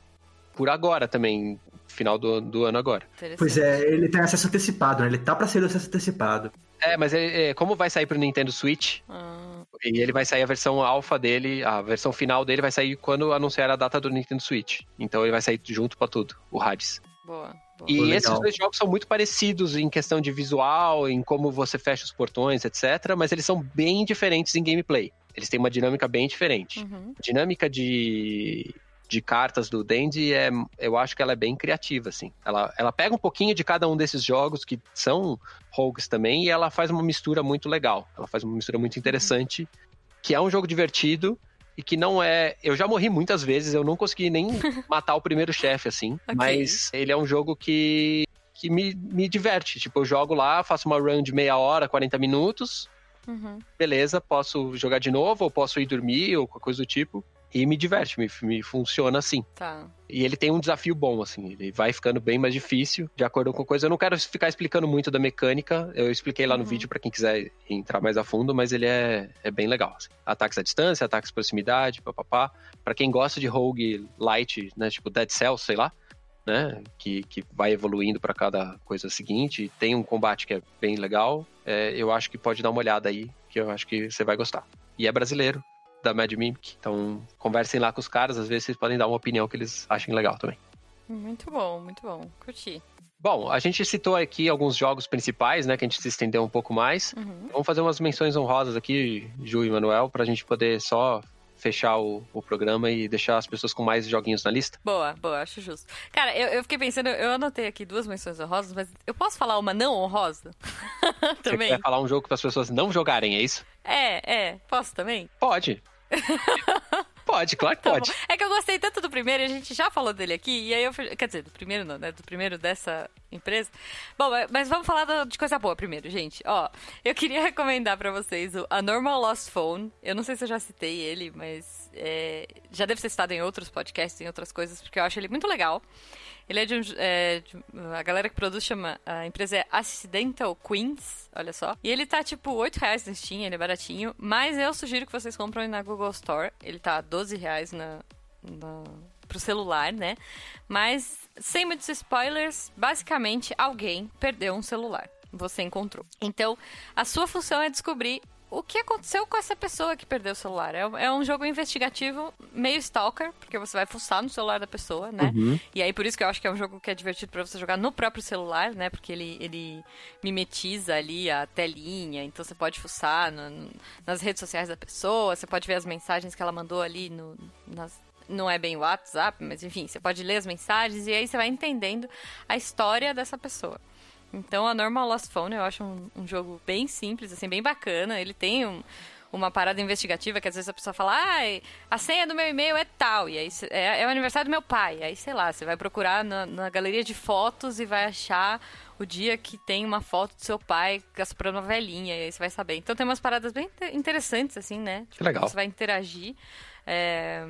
por agora também, final do, do ano agora. Pois é, ele tem acesso antecipado, né? Ele tá pra ser acesso antecipado. É, mas ele, é, como vai sair pro Nintendo Switch, Ah, e ele vai sair a versão alfa dele, a versão final dele vai sair quando anunciar a data do Nintendo Switch. Então ele vai sair junto pra tudo, o Hades. boa. boa. E legal. esses dois jogos são muito parecidos em questão de visual, em como você fecha os portões, etc. Mas eles são bem diferentes em gameplay. Eles têm uma dinâmica bem diferente. Uhum. Dinâmica de, de cartas do Dandy, é, eu acho que ela é bem criativa, assim. Ela, ela pega um pouquinho de cada um desses jogos que são rogues também e ela faz uma mistura muito legal. Ela faz uma mistura muito interessante, que é um jogo divertido e que não é... Eu já morri muitas vezes, eu não consegui nem matar o primeiro chefe, assim. Ok. Mas ele é um jogo que, que me, me diverte. Tipo, eu jogo lá, faço uma run de meia hora, 40 minutos... Uhum. beleza, posso jogar de novo, ou posso ir dormir, ou qualquer coisa do tipo. E me diverte, me, me funciona assim. Tá. E ele tem um desafio bom, assim, ele vai ficando bem mais difícil, de acordo com a coisa. Eu não quero ficar explicando muito da mecânica, eu expliquei lá no Uhum. vídeo pra quem quiser entrar mais a fundo, mas ele é, é bem legal. assim. Ataques à distância, ataques à proximidade, papapá. Pra quem gosta de rogue light, né, tipo Dead Cells, sei lá, né, que, que vai evoluindo pra cada coisa seguinte, tem um combate que é bem legal, é, eu acho que pode dar uma olhada aí, que eu acho que você vai gostar. E é brasileiro, da Mad Mimic, então conversem lá com os caras, às vezes vocês podem dar uma opinião que eles achem legal também. Muito bom, muito bom. Curti. Bom, a gente citou aqui alguns jogos principais, né, que a gente se estendeu um pouco mais. Uhum. Vamos fazer umas menções honrosas aqui, Ju e Manuel, pra gente poder só fechar o, o programa e deixar as pessoas com mais joguinhos na lista. Boa, boa, acho justo. Cara, eu, eu fiquei pensando, eu anotei aqui duas menções honrosas, mas eu posso falar uma não honrosa? Você também? quer falar um jogo para as pessoas não jogarem, é isso? É, é. Posso também? Pode. pode, claro que Tá pode. bom. É que eu gostei tanto do primeiro, e a gente já falou dele aqui, e aí eu. Quer dizer, do primeiro não, né? Do primeiro dessa empresa. Bom, mas- mas vamos falar de coisa boa primeiro, gente. Ó, eu queria recomendar pra vocês o A Normal Lost Phone. Eu não sei se eu já citei ele, mas é, já deve ser citado em outros podcasts, em outras coisas, porque eu acho ele muito legal. Ele é de um. é, de- a galera que produz chama. A empresa é Accidental Queens, olha só. E ele tá tipo 8 reais no Steam, ele é baratinho. Mas eu sugiro que vocês comprem na Google Store. Ele tá 12 reais na, na, pro celular, né? Mas, sem muitos spoilers, basicamente alguém perdeu um celular. Você encontrou. Então, a sua função é descobrir o que aconteceu com essa pessoa que perdeu o celular. É, é um jogo investigativo meio stalker, porque você vai fuçar no celular da pessoa, né? E aí, por isso que eu acho que é um jogo que é divertido pra você jogar no próprio celular, né? Porque ele, ele mimetiza ali a telinha, então você pode fuçar no- nas redes sociais da pessoa, você pode ver as mensagens que ela mandou ali no, nas, não é bem o WhatsApp, mas enfim, você pode ler as mensagens e aí você vai entendendo a história dessa pessoa. Então, a Normal Lost Phone eu acho um, um jogo bem simples, assim, bem bacana. Ele tem um- uma parada investigativa que às vezes a pessoa fala, ah, a senha do meu e-mail é tal, e aí é, é o aniversário do meu pai. Aí, sei lá, você vai procurar na, na galeria de fotos e vai achar o dia que tem uma foto do seu pai assoprando uma velhinha, e aí você vai saber. Então tem umas paradas bem inte- interessantes, assim, né? Tipo, legal. Você vai interagir. É,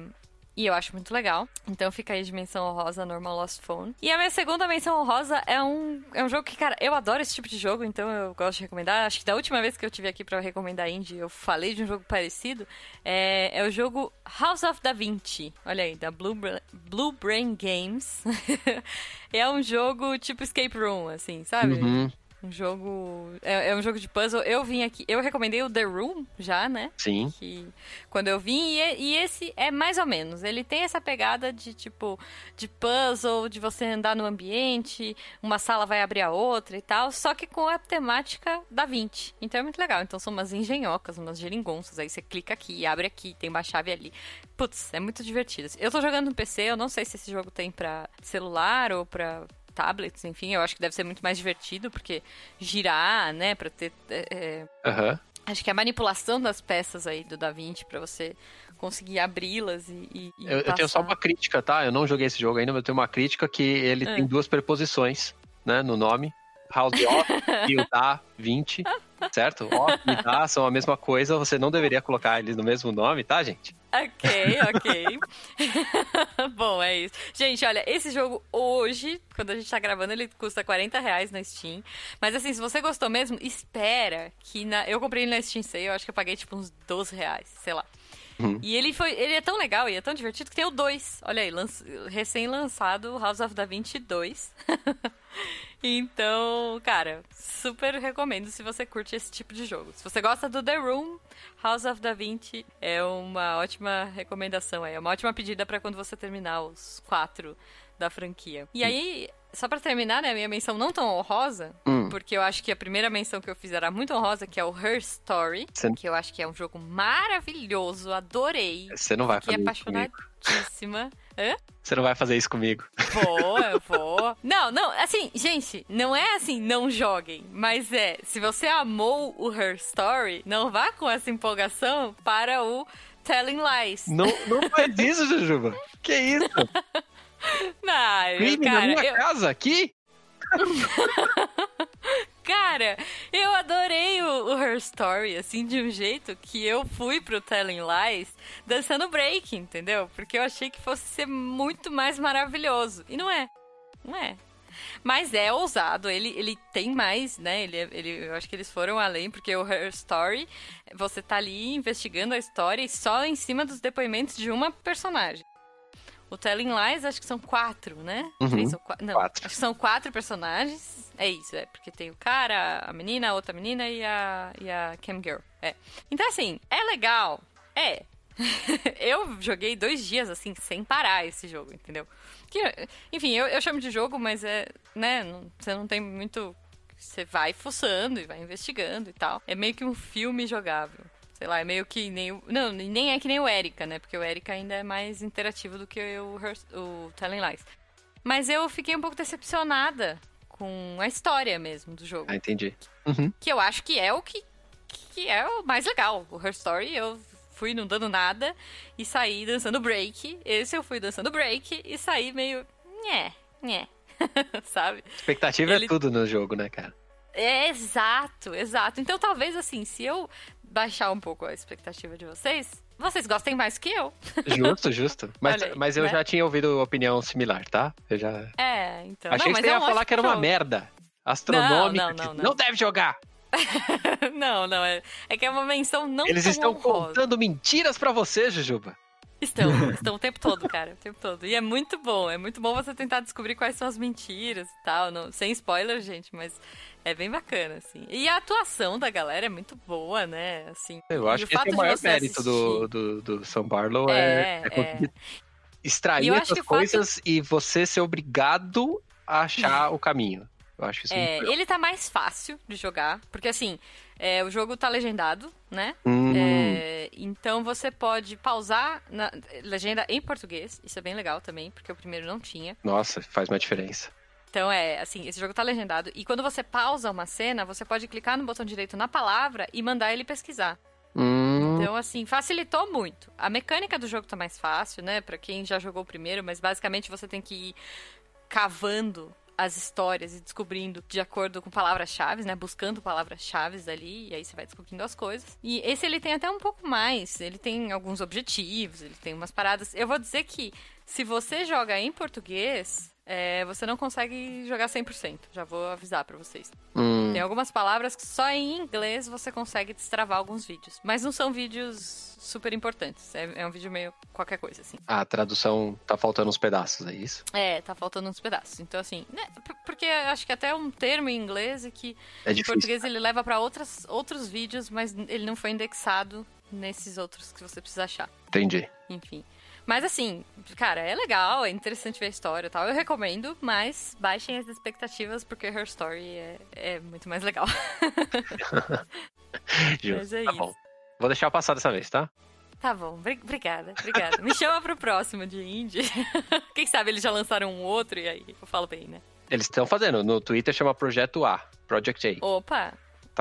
E eu acho muito legal. Então fica aí de menção honrosa Normal Lost Phone. E a minha segunda menção honrosa é um, é um jogo que, cara, eu adoro esse tipo de jogo, então eu gosto de recomendar. Acho que da última vez que eu tive aqui pra recomendar indie, eu falei de um jogo parecido. É, é o jogo House of Da Vinci. Olha aí, da Blue, Bra- Blue Brain Games. é um jogo tipo escape room, assim, sabe? Uhum, Um jogo. É, é um jogo de puzzle. Eu vim aqui. Eu recomendei o The Room já, né? sim. que quando eu vim, e, e esse é mais ou menos. Ele tem essa pegada de tipo de puzzle, de você andar no ambiente, uma sala vai abrir a outra e tal, só que com a temática da 20. Então é muito legal. Então são umas engenhocas, umas geringonças. Aí você clica aqui, abre aqui, tem uma chave ali. Putz, é muito divertido. Eu tô jogando no PC, eu não sei se esse jogo tem pra celular ou pra tablets, enfim, eu acho que deve ser muito mais divertido, porque girar, né, pra ter. é, é, Aham. Acho que a manipulação das peças aí do Da Vinci pra você conseguir abri-las e, e, Eu, eu tenho só uma crítica, tá? Eu não joguei esse jogo ainda, mas eu tenho uma crítica que ele Ah. tem duas preposições, né, no nome. House of e o da 20, certo? Off e da são a mesma coisa, você não deveria colocar eles no mesmo nome, tá, gente? Ok, ok. Bom, é isso. Gente, olha, esse jogo hoje, quando a gente tá gravando, ele custa 40 reais na Steam. Mas assim, se você gostou mesmo, espera que na... Eu comprei ele na Steam Sale, eu acho que eu paguei tipo uns 12 reais, sei lá. Uhum. E ele foi. Ele é tão legal e é tão divertido que tem o 2. Olha aí, lanç- recém-lançado House of Da Vinci 2. então, cara, super recomendo se você curte esse tipo de jogo. Se você gosta do The Room, House of Da Vinci é uma ótima recomendação. É uma ótima pedida pra quando você terminar os quatro da franquia. E aí, só pra terminar, né, minha menção não tão honrosa, Hum. porque eu acho que a primeira menção que eu fiz era muito honrosa, que é o Her Story, Você- que eu acho que é um jogo maravilhoso, adorei. Você não vai fazer isso comigo. apaixonadíssima. Hã? Você não vai fazer isso comigo. Vou, eu vou. Não, não, assim, gente, não é assim, não joguem. Mas é, se você amou o Her Story, não vá com essa empolgação para o Telling Lies. Não, não faz isso, Jujuba. Que isso? Não, Crime na cara, minha eu, casa, aqui? Cara, eu adorei o, o, Her Story, assim, de um jeito que eu fui pro Telling Lies dançando break, entendeu? Porque eu achei que fosse ser muito mais maravilhoso. E não é. Não é. Mas é ousado, ele, ele tem mais, né? Ele, ele, eu acho que eles foram além, porque o Her Story, você tá ali investigando a história e só em cima dos depoimentos de uma personagem. O Telling Lies, acho que são quatro, né? Uhum. Três ou quatro. Não, quatro. acho que são quatro personagens. É isso, é. Porque tem o cara, a menina, a outra menina e a, e a Cam Girl. É. Então, assim, é legal. É. eu joguei dois dias, assim, sem parar esse jogo, entendeu? Que, enfim, eu, eu chamo de jogo, mas é, né, não, você não tem muito. Você vai fuçando e vai investigando e tal. É meio que um filme jogável. Sei lá, é meio que nem o. Não, nem é que nem o Erika, né? Porque o Erika ainda é mais interativo do que o, o Telling Lies. Mas eu fiquei um pouco decepcionada com a história mesmo do jogo. Ah, entendi. Uhum. Que eu acho que é o que, que é o mais legal. O Her Story eu fui não dando nada e saí dançando break. Esse eu fui dançando break e saí meio. Nhé, nhé. Sabe? Expectativa é Ele... é tudo no jogo, né, cara? É, exato, exato. Então talvez assim, se eu baixar um pouco a expectativa de vocês, vocês gostem mais que eu. Justo, justo. Mas, aí, mas eu né? já tinha ouvido opinião similar, tá? Eu já. É, então. Achei não, que você ia é falar que era uma merda. Astronômica. Não, não, não, não. não deve jogar. não, não. É, é que é uma menção não Eles estão honrosa. contando mentiras para você, Jujuba. Estão, estão o tempo todo, cara, o tempo todo. E é muito bom, é muito bom você tentar descobrir quais são as mentiras e tal. Não, sem spoiler, gente, mas é bem bacana, assim. E a atuação da galera é muito boa, né? Assim, Eu acho que esse é o maior mérito assistir... do, do, do São Barlow é, é, é conseguir extrair essas coisas fato... e você ser obrigado a achar o caminho. Eu acho isso é, muito Ele tá mais fácil de jogar, porque assim, é, o jogo tá legendado, né? Hum. É, então você pode pausar na legenda em português, isso é bem legal também, porque o primeiro não tinha. Nossa, faz uma diferença. Então é, assim, esse jogo tá legendado. E quando você pausa uma cena, você pode clicar no botão direito na palavra e mandar ele pesquisar. Hum. Então, assim, facilitou muito. A mecânica do jogo tá mais fácil, né? Pra quem já jogou o primeiro, mas basicamente você tem que ir cavando as histórias e descobrindo de acordo com palavras-chave, né? Buscando palavras-chave ali, e aí você vai descobrindo as coisas. E esse ele tem até um pouco mais. Ele tem alguns objetivos, ele tem umas paradas. Eu vou dizer que se você joga em português, é, você não consegue jogar 100%. Já vou avisar para vocês. Hum. Tem algumas palavras que só em inglês você consegue destravar alguns vídeos. Mas não são vídeos super importantes. É, é, um vídeo meio qualquer coisa, assim. A tradução tá faltando uns pedaços, é isso? É, tá faltando uns pedaços. Então, assim, né, porque acho que até um termo em inglês e que é em português ele leva para outros vídeos, mas ele não foi indexado nesses outros que você precisa achar. Entendi. Enfim. Mas assim, cara, é legal, é interessante ver a história e tal. Eu recomendo, mas baixem as expectativas porque Her Story é, é muito mais legal. Justo. Mas é tá isso. Bom. Vou deixar passar dessa vez, tá? Tá bom, obrigada, obrigada. Me chama pro próximo de indie. Quem sabe eles já lançaram um outro e aí eu falo bem, né? Eles estão fazendo, no Twitter chama Projeto A, Project A. Opa,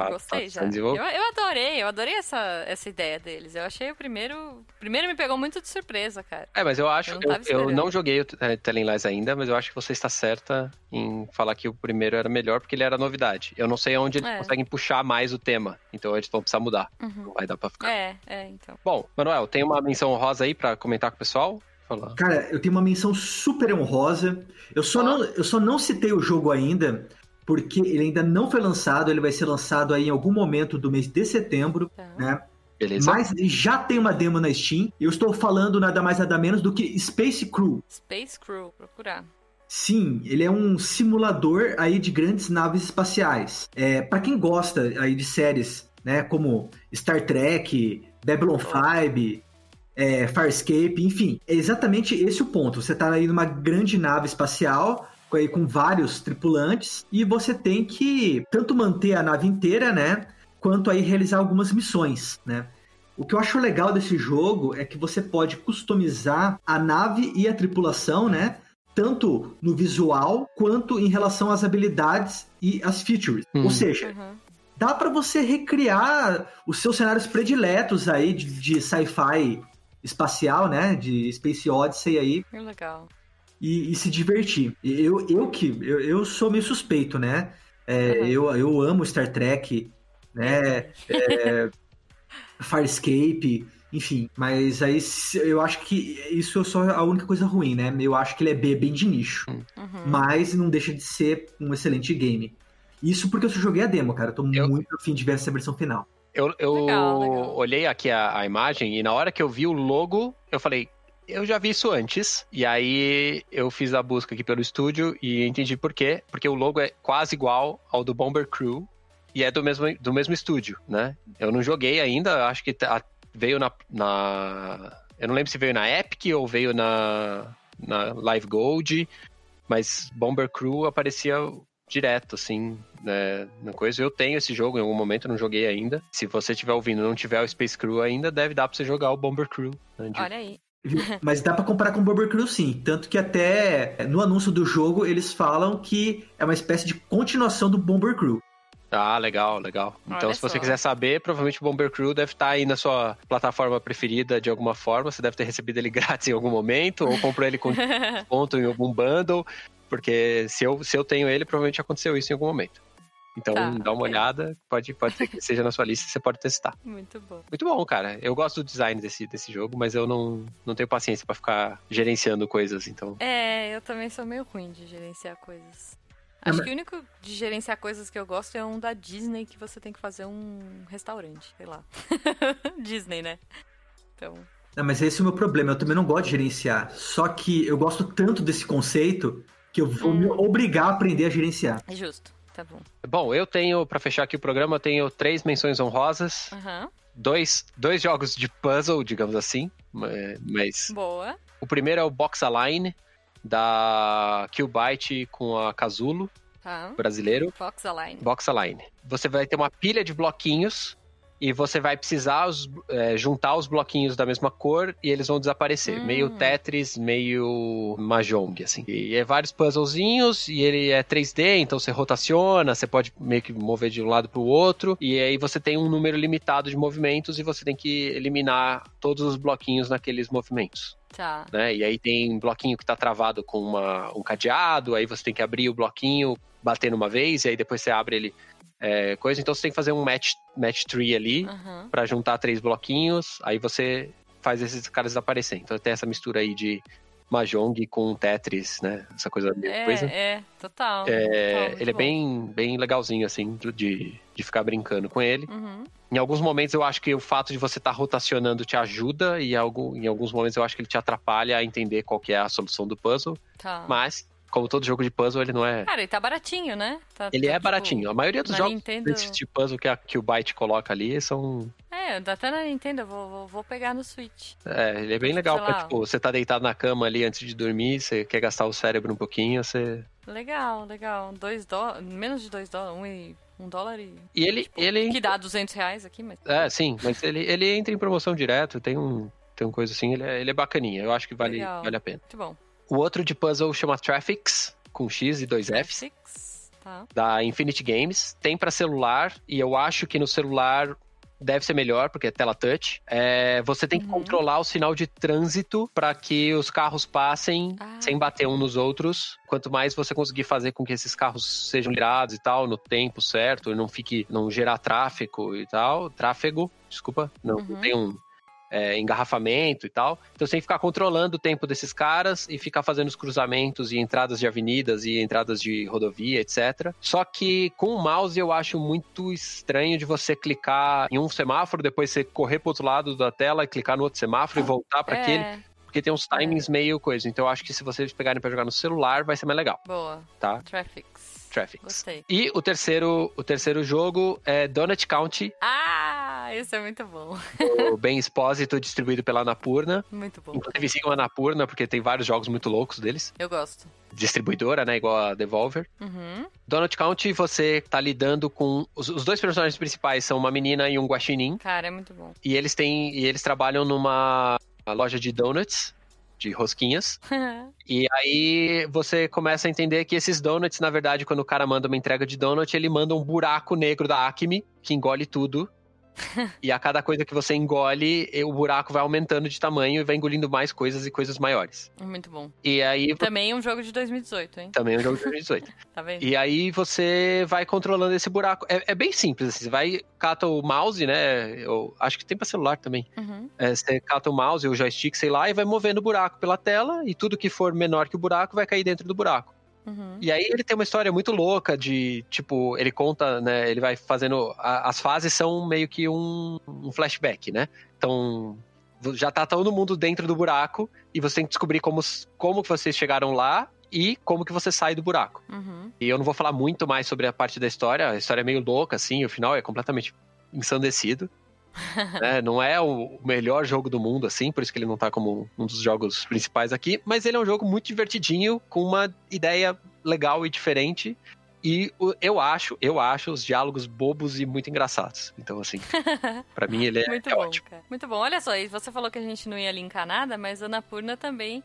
Tá, Gostei tá já. Eu, eu, adorei, eu adorei essa, essa ideia deles. Eu achei o primeiro. O primeiro me pegou muito de surpresa, cara. É, mas eu acho. Eu não, eu, eu não joguei o é, Telling Lies ainda, mas eu acho que você está certa em falar que o primeiro era melhor porque ele era novidade. Eu não sei onde eles é. conseguem puxar mais o tema. Então eles vão precisar mudar. Uhum. Não vai dar pra ficar. É, é, então. Bom, Manuel, tem uma menção rosa aí pra comentar com o pessoal? Falar. Cara, eu tenho uma menção super honrosa. Eu só, não, eu só não citei o jogo ainda, porque ele ainda não foi lançado, ele vai ser lançado aí em algum momento do mês de setembro, tá. né? Beleza. Mas já tem uma demo na Steam. Eu estou falando nada mais nada menos do que Space Crew. Space Crew, procurar. Sim, ele é um simulador aí de grandes naves espaciais. É, para quem gosta aí de séries, né, como Star Trek, Babylon 5, é, Farscape, enfim, é exatamente esse o ponto. Você está aí numa grande nave espacial com vários tripulantes e você tem que tanto manter a nave inteira, né, quanto aí realizar algumas missões, né? O que eu acho legal desse jogo é que você pode customizar a nave e a tripulação, né? Tanto no visual quanto em relação às habilidades e as features. Uhum. Ou seja, uhum. dá para você recriar os seus cenários prediletos aí de, de sci-fi espacial, né? De Space Odyssey aí. Que legal e, e se divertir. Eu, eu que eu, eu sou meio suspeito, né? É, eu, eu amo Star Trek, né? É, Farscape, enfim. Mas aí eu acho que isso é só a única coisa ruim, né? Eu acho que ele é bem de nicho. Uhum. Mas não deixa de ser um excelente game. Isso porque eu só joguei a demo, cara. Eu tô Eu- muito afim de ver essa versão final. Eu, eu Legal, legal. olhei aqui a, a imagem e na hora que eu vi o logo, eu falei, eu já vi isso antes. E aí eu fiz a busca aqui pelo estúdio e entendi por quê. Porque o logo é quase igual ao do Bomber Crew e é do mesmo, do mesmo estúdio, né? Eu não joguei ainda, acho que tá- veio na, na- Eu não lembro se veio na Epic ou veio na, na Live Gold, mas Bomber Crew aparecia direto, assim, né, na coisa. Eu tenho esse jogo em algum momento, não joguei ainda. Se você estiver ouvindo não tiver o Space Crew ainda, deve dar pra você jogar o Bomber Crew. né, de- Olha aí. Mas dá pra comparar com o Bomber Crew sim. Tanto que até no anúncio do jogo eles falam que é uma espécie de continuação do Bomber Crew. Ah, legal, legal. Então, Olha se você só. quiser saber, provavelmente o Bomber Crew deve estar aí na sua plataforma preferida de alguma forma. Você deve ter recebido ele grátis em algum momento, ou comprou ele com desconto em algum bundle, porque se eu, se eu tenho ele, provavelmente aconteceu isso em algum momento. Então, Tá, dá uma olhada, pode, pode ser que seja na sua lista, você pode testar. Muito bom. Muito bom, cara. Eu gosto do design desse, desse jogo, mas eu não, não tenho paciência pra ficar gerenciando coisas, então. É, eu também sou meio ruim de gerenciar coisas. É, Acho que o único de gerenciar coisas que eu gosto é um da Disney que você tem que fazer um restaurante, sei lá. Disney, né? Então, Ah, mas esse é o meu problema, eu também não gosto de gerenciar. Só que eu gosto tanto desse conceito que eu vou me obrigar a aprender a gerenciar. é justo. Tá bom. Bom, eu tenho, pra fechar aqui o programa, eu tenho três menções honrosas, Aham. dois, dois jogos de puzzle, digamos assim, ma- mas Boa. o primeiro é o Box Align, da Killbyte com a Kazulo, Tá. brasileiro. Fox Align. Box Align. Você vai ter uma pilha de bloquinhos e você vai precisar os- é, juntar os bloquinhos da mesma cor e eles vão desaparecer. Hum. Meio Tetris, meio Mahjong, assim. E é vários puzzlezinhos e ele é 3D, então você rotaciona, você pode meio que mover de um lado pro outro e aí você tem um número limitado de movimentos e você tem que eliminar todos os bloquinhos naqueles movimentos Tá. né? E aí tem bloquinho que tá travado com uma, um cadeado, aí você tem que abrir o bloquinho, bater numa vez, e aí depois você abre ele é, coisa. Então você tem que fazer um match, match tree ali Aham. pra juntar três bloquinhos, aí você faz esses caras desaparecerem. Então tem essa mistura aí de Mahjong com Tetris, né? Essa coisa meio É, coisa. é, total. É, total, ele é bem, bem legalzinho, assim, de, de ficar brincando com ele. Uhum. Em alguns momentos eu acho que o fato de você estar rotacionando te ajuda, e algo, em alguns momentos eu acho que ele te atrapalha a entender qual que é a solução do puzzle. Tá. Mas, como todo jogo de puzzle, ele não é. Cara, ele tá baratinho, né? Tá- Ele tá, é tipo, baratinho. A maioria dos jogos Nintendo- de puzzle que, a, que o Byte coloca ali são. É, até na Nintendo, eu vou, vou, vou pegar no Switch. É, ele é bem legal Sei pra, lá. tipo, você tá deitado na cama ali antes de dormir, você quer gastar o cérebro um pouquinho, você. Legal, legal. Dois dólares, menos de dois dólares, um, e, um dólar e... E ele. ele... Que dá 200 reais aqui, mas... É, sim, mas ele, ele entra em promoção direto, tem um. Tem uma coisa assim, ele é, ele é bacaninha. Eu acho que vale, Legal. vale a pena. Muito bom. O outro de puzzle chama Traffics, com X e dois Fs. Six, tá. da Infinity Games. Tem pra celular e eu acho que no celular deve ser melhor porque é tela touch. É, você tem que Uhum. controlar o sinal de trânsito para que os carros passem Ah. sem bater um nos outros. Quanto mais você conseguir fazer com que esses carros sejam virados e tal no tempo certo, e não fique não gerar tráfego e tal, tráfego, desculpa, não, não Uhum. tem um é, engarrafamento e tal. Então você tem que ficar controlando o tempo desses caras e ficar fazendo os cruzamentos e entradas de avenidas e entradas de rodovia, etc. Só que com o mouse eu acho muito estranho de você clicar em um semáforo, depois você correr pro outro lado da tela e clicar no outro semáforo e voltar para aquele, É, porque tem uns timings meio coisa. Então eu acho que se vocês pegarem para jogar no celular vai ser mais legal, boa. tá? Traffics. Traffics. Gostei. E o terceiro, o terceiro jogo é Donut County, Ah, esse é muito bom. o bem expósito distribuído pela Anapurna. Muito bom. Inclusive sigam a Anapurna, porque tem vários jogos muito loucos deles. Eu gosto. Distribuidora, né? Igual a Devolver. Uhum. Donut County, você tá lidando com. Os, os dois personagens principais são uma menina e um guaxinim. Cara, é muito bom. E eles têm. E eles trabalham numa loja de donuts, de rosquinhas. E aí você começa a entender que esses donuts, na verdade, quando o cara manda uma entrega de donut, ele manda um buraco negro da Acme, que engole tudo. e a cada coisa que você engole, o buraco vai aumentando de tamanho e vai engolindo mais coisas e coisas maiores. Muito bom. E aí. Também um jogo de 2018, hein? Também um jogo de 2018. tá vendo? E aí você vai controlando esse buraco. É, é, bem simples, assim. Você vai, cata o mouse, né? Eu acho que tem pra celular também. Uhum. É, você cata o mouse, o joystick, sei lá, e vai movendo o buraco pela tela. E tudo que for menor que o buraco vai cair dentro do buraco. Uhum. E aí ele tem uma história muito louca de, tipo, ele conta, né? Ele vai fazendo. A, as fases são meio que um, um, flashback, né? Então. Já tá todo mundo dentro do buraco e você tem que descobrir como, como que vocês chegaram lá e como que você sai do buraco. Uhum. E eu não vou falar muito mais sobre a parte da história, a história é meio louca, assim, o final é completamente ensandecido. né? Não é o melhor jogo do mundo, assim, por isso que ele não tá como um dos jogos principais aqui, mas ele é um jogo muito divertidinho, com uma ideia legal e diferente. E eu acho, eu acho os diálogos bobos e muito engraçados. Então, assim, para mim ele é, muito é bom, ótimo. Cara. Muito bom. Olha só, você falou que a gente não ia linkar nada, mas Anapurna também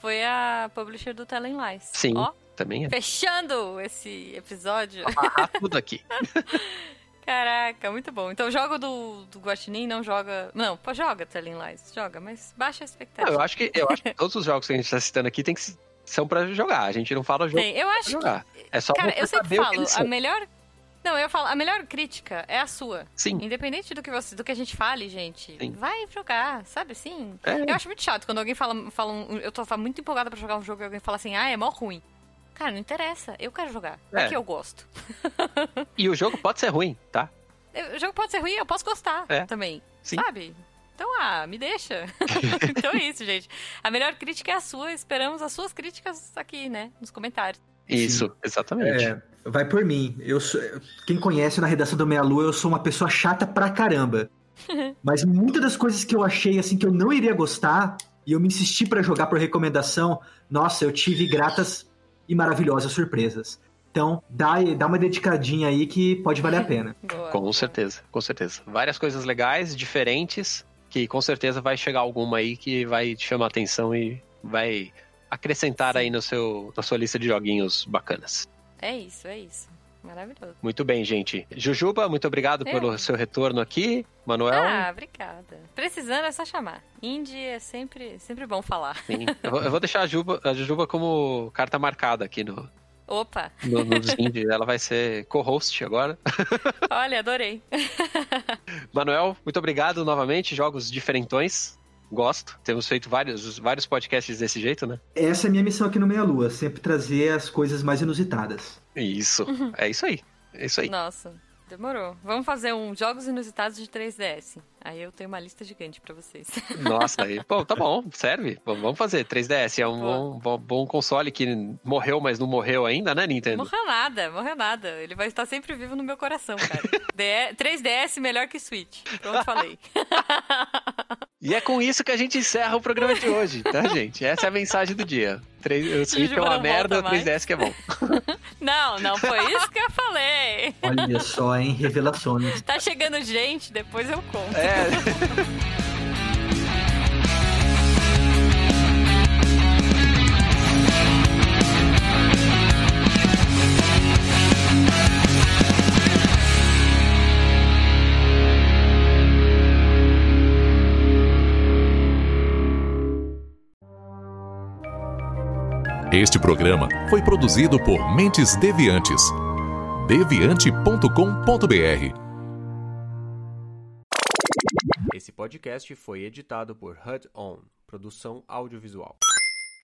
foi a publisher do Telling Lies. Sim, Ó, também é. fechando esse episódio. Amarrar tudo aqui. Caraca, muito bom. Então o jogo do, do Guaxinim não joga. Não, pô, joga Telling Lies, joga, mas baixa a expectativa. Não, eu acho que eu acho que todos os jogos que a gente tá citando aqui tem que são para jogar. A gente não fala jogo eu acho jogar. que. É só Cara, eu sempre falo, a melhor. Não, eu falo, a melhor crítica é a sua. Sim. Independente do que você, do que a gente fale, gente, Sim. vai jogar, sabe assim? É. Eu acho muito chato quando alguém fala, fala um, eu tô muito empolgada pra jogar um jogo e alguém fala assim, ah, é mó ruim. Cara, não interessa, eu quero jogar. É. Porque eu gosto. E o jogo pode ser ruim, tá? O jogo pode ser ruim, eu posso gostar É. também. Sim. Sabe? Então, ah, me deixa. então é isso, gente. A melhor crítica é a sua. Esperamos as suas críticas aqui, né? Nos comentários. Isso, exatamente. É, vai por mim. Eu sou, quem conhece na redação do Meia Lua, eu sou uma pessoa chata pra caramba. Mas muitas das coisas que eu achei assim que eu não iria gostar e eu me insisti pra jogar por recomendação, nossa, eu tive gratas e maravilhosas surpresas. Então, dá, dá uma dedicadinha aí que pode valer a pena. Com certeza, com certeza. Várias coisas legais, diferentes, que com certeza vai chegar alguma aí que vai te chamar a atenção e vai acrescentar aí no seu, na sua lista de joguinhos bacanas. É isso, é isso. Maravilhoso. Muito bem, gente. Jujuba, muito obrigado Eu. pelo seu retorno aqui. Manuel, Ah, obrigada. Precisando é só chamar. Indie é sempre, sempre bom falar. sim. Eu vou, deixar a, Juba, a Jujuba como carta marcada aqui no, Opa, no, nos indie. Ela vai ser co-host agora. olha, adorei. Manuel, muito obrigado novamente. Jogos diferentões. Gosto. Temos feito vários, vários podcasts desse jeito, né? Essa é a minha missão aqui no Meia Lua, sempre trazer as coisas mais inusitadas. Isso. É isso aí. É isso aí. Nossa, demorou. Vamos fazer um Jogos Inusitados de 3DS. Aí eu tenho uma lista gigante pra vocês. Nossa, aí, pô, tá bom, serve. Vamos fazer. 3DS é um bom, bom, bom console que morreu, mas não morreu ainda, né, Nintendo? Morreu nada, morreu nada. Ele vai estar sempre vivo no meu coração, cara. DE 3DS melhor que Switch. Pronto, falei. E é com isso que a gente encerra o programa de hoje, tá, gente? Essa é a mensagem do dia. Três- O Switch é uma não merda, o volta mais. 3DS que é bom. Não, não foi isso que eu falei. Olha só, hein? Revelações. Tá chegando gente, depois eu conto. É. Este programa foi produzido por Mentes Deviantes. deviante.com.br Esse podcast foi editado por HUD On, produção audiovisual.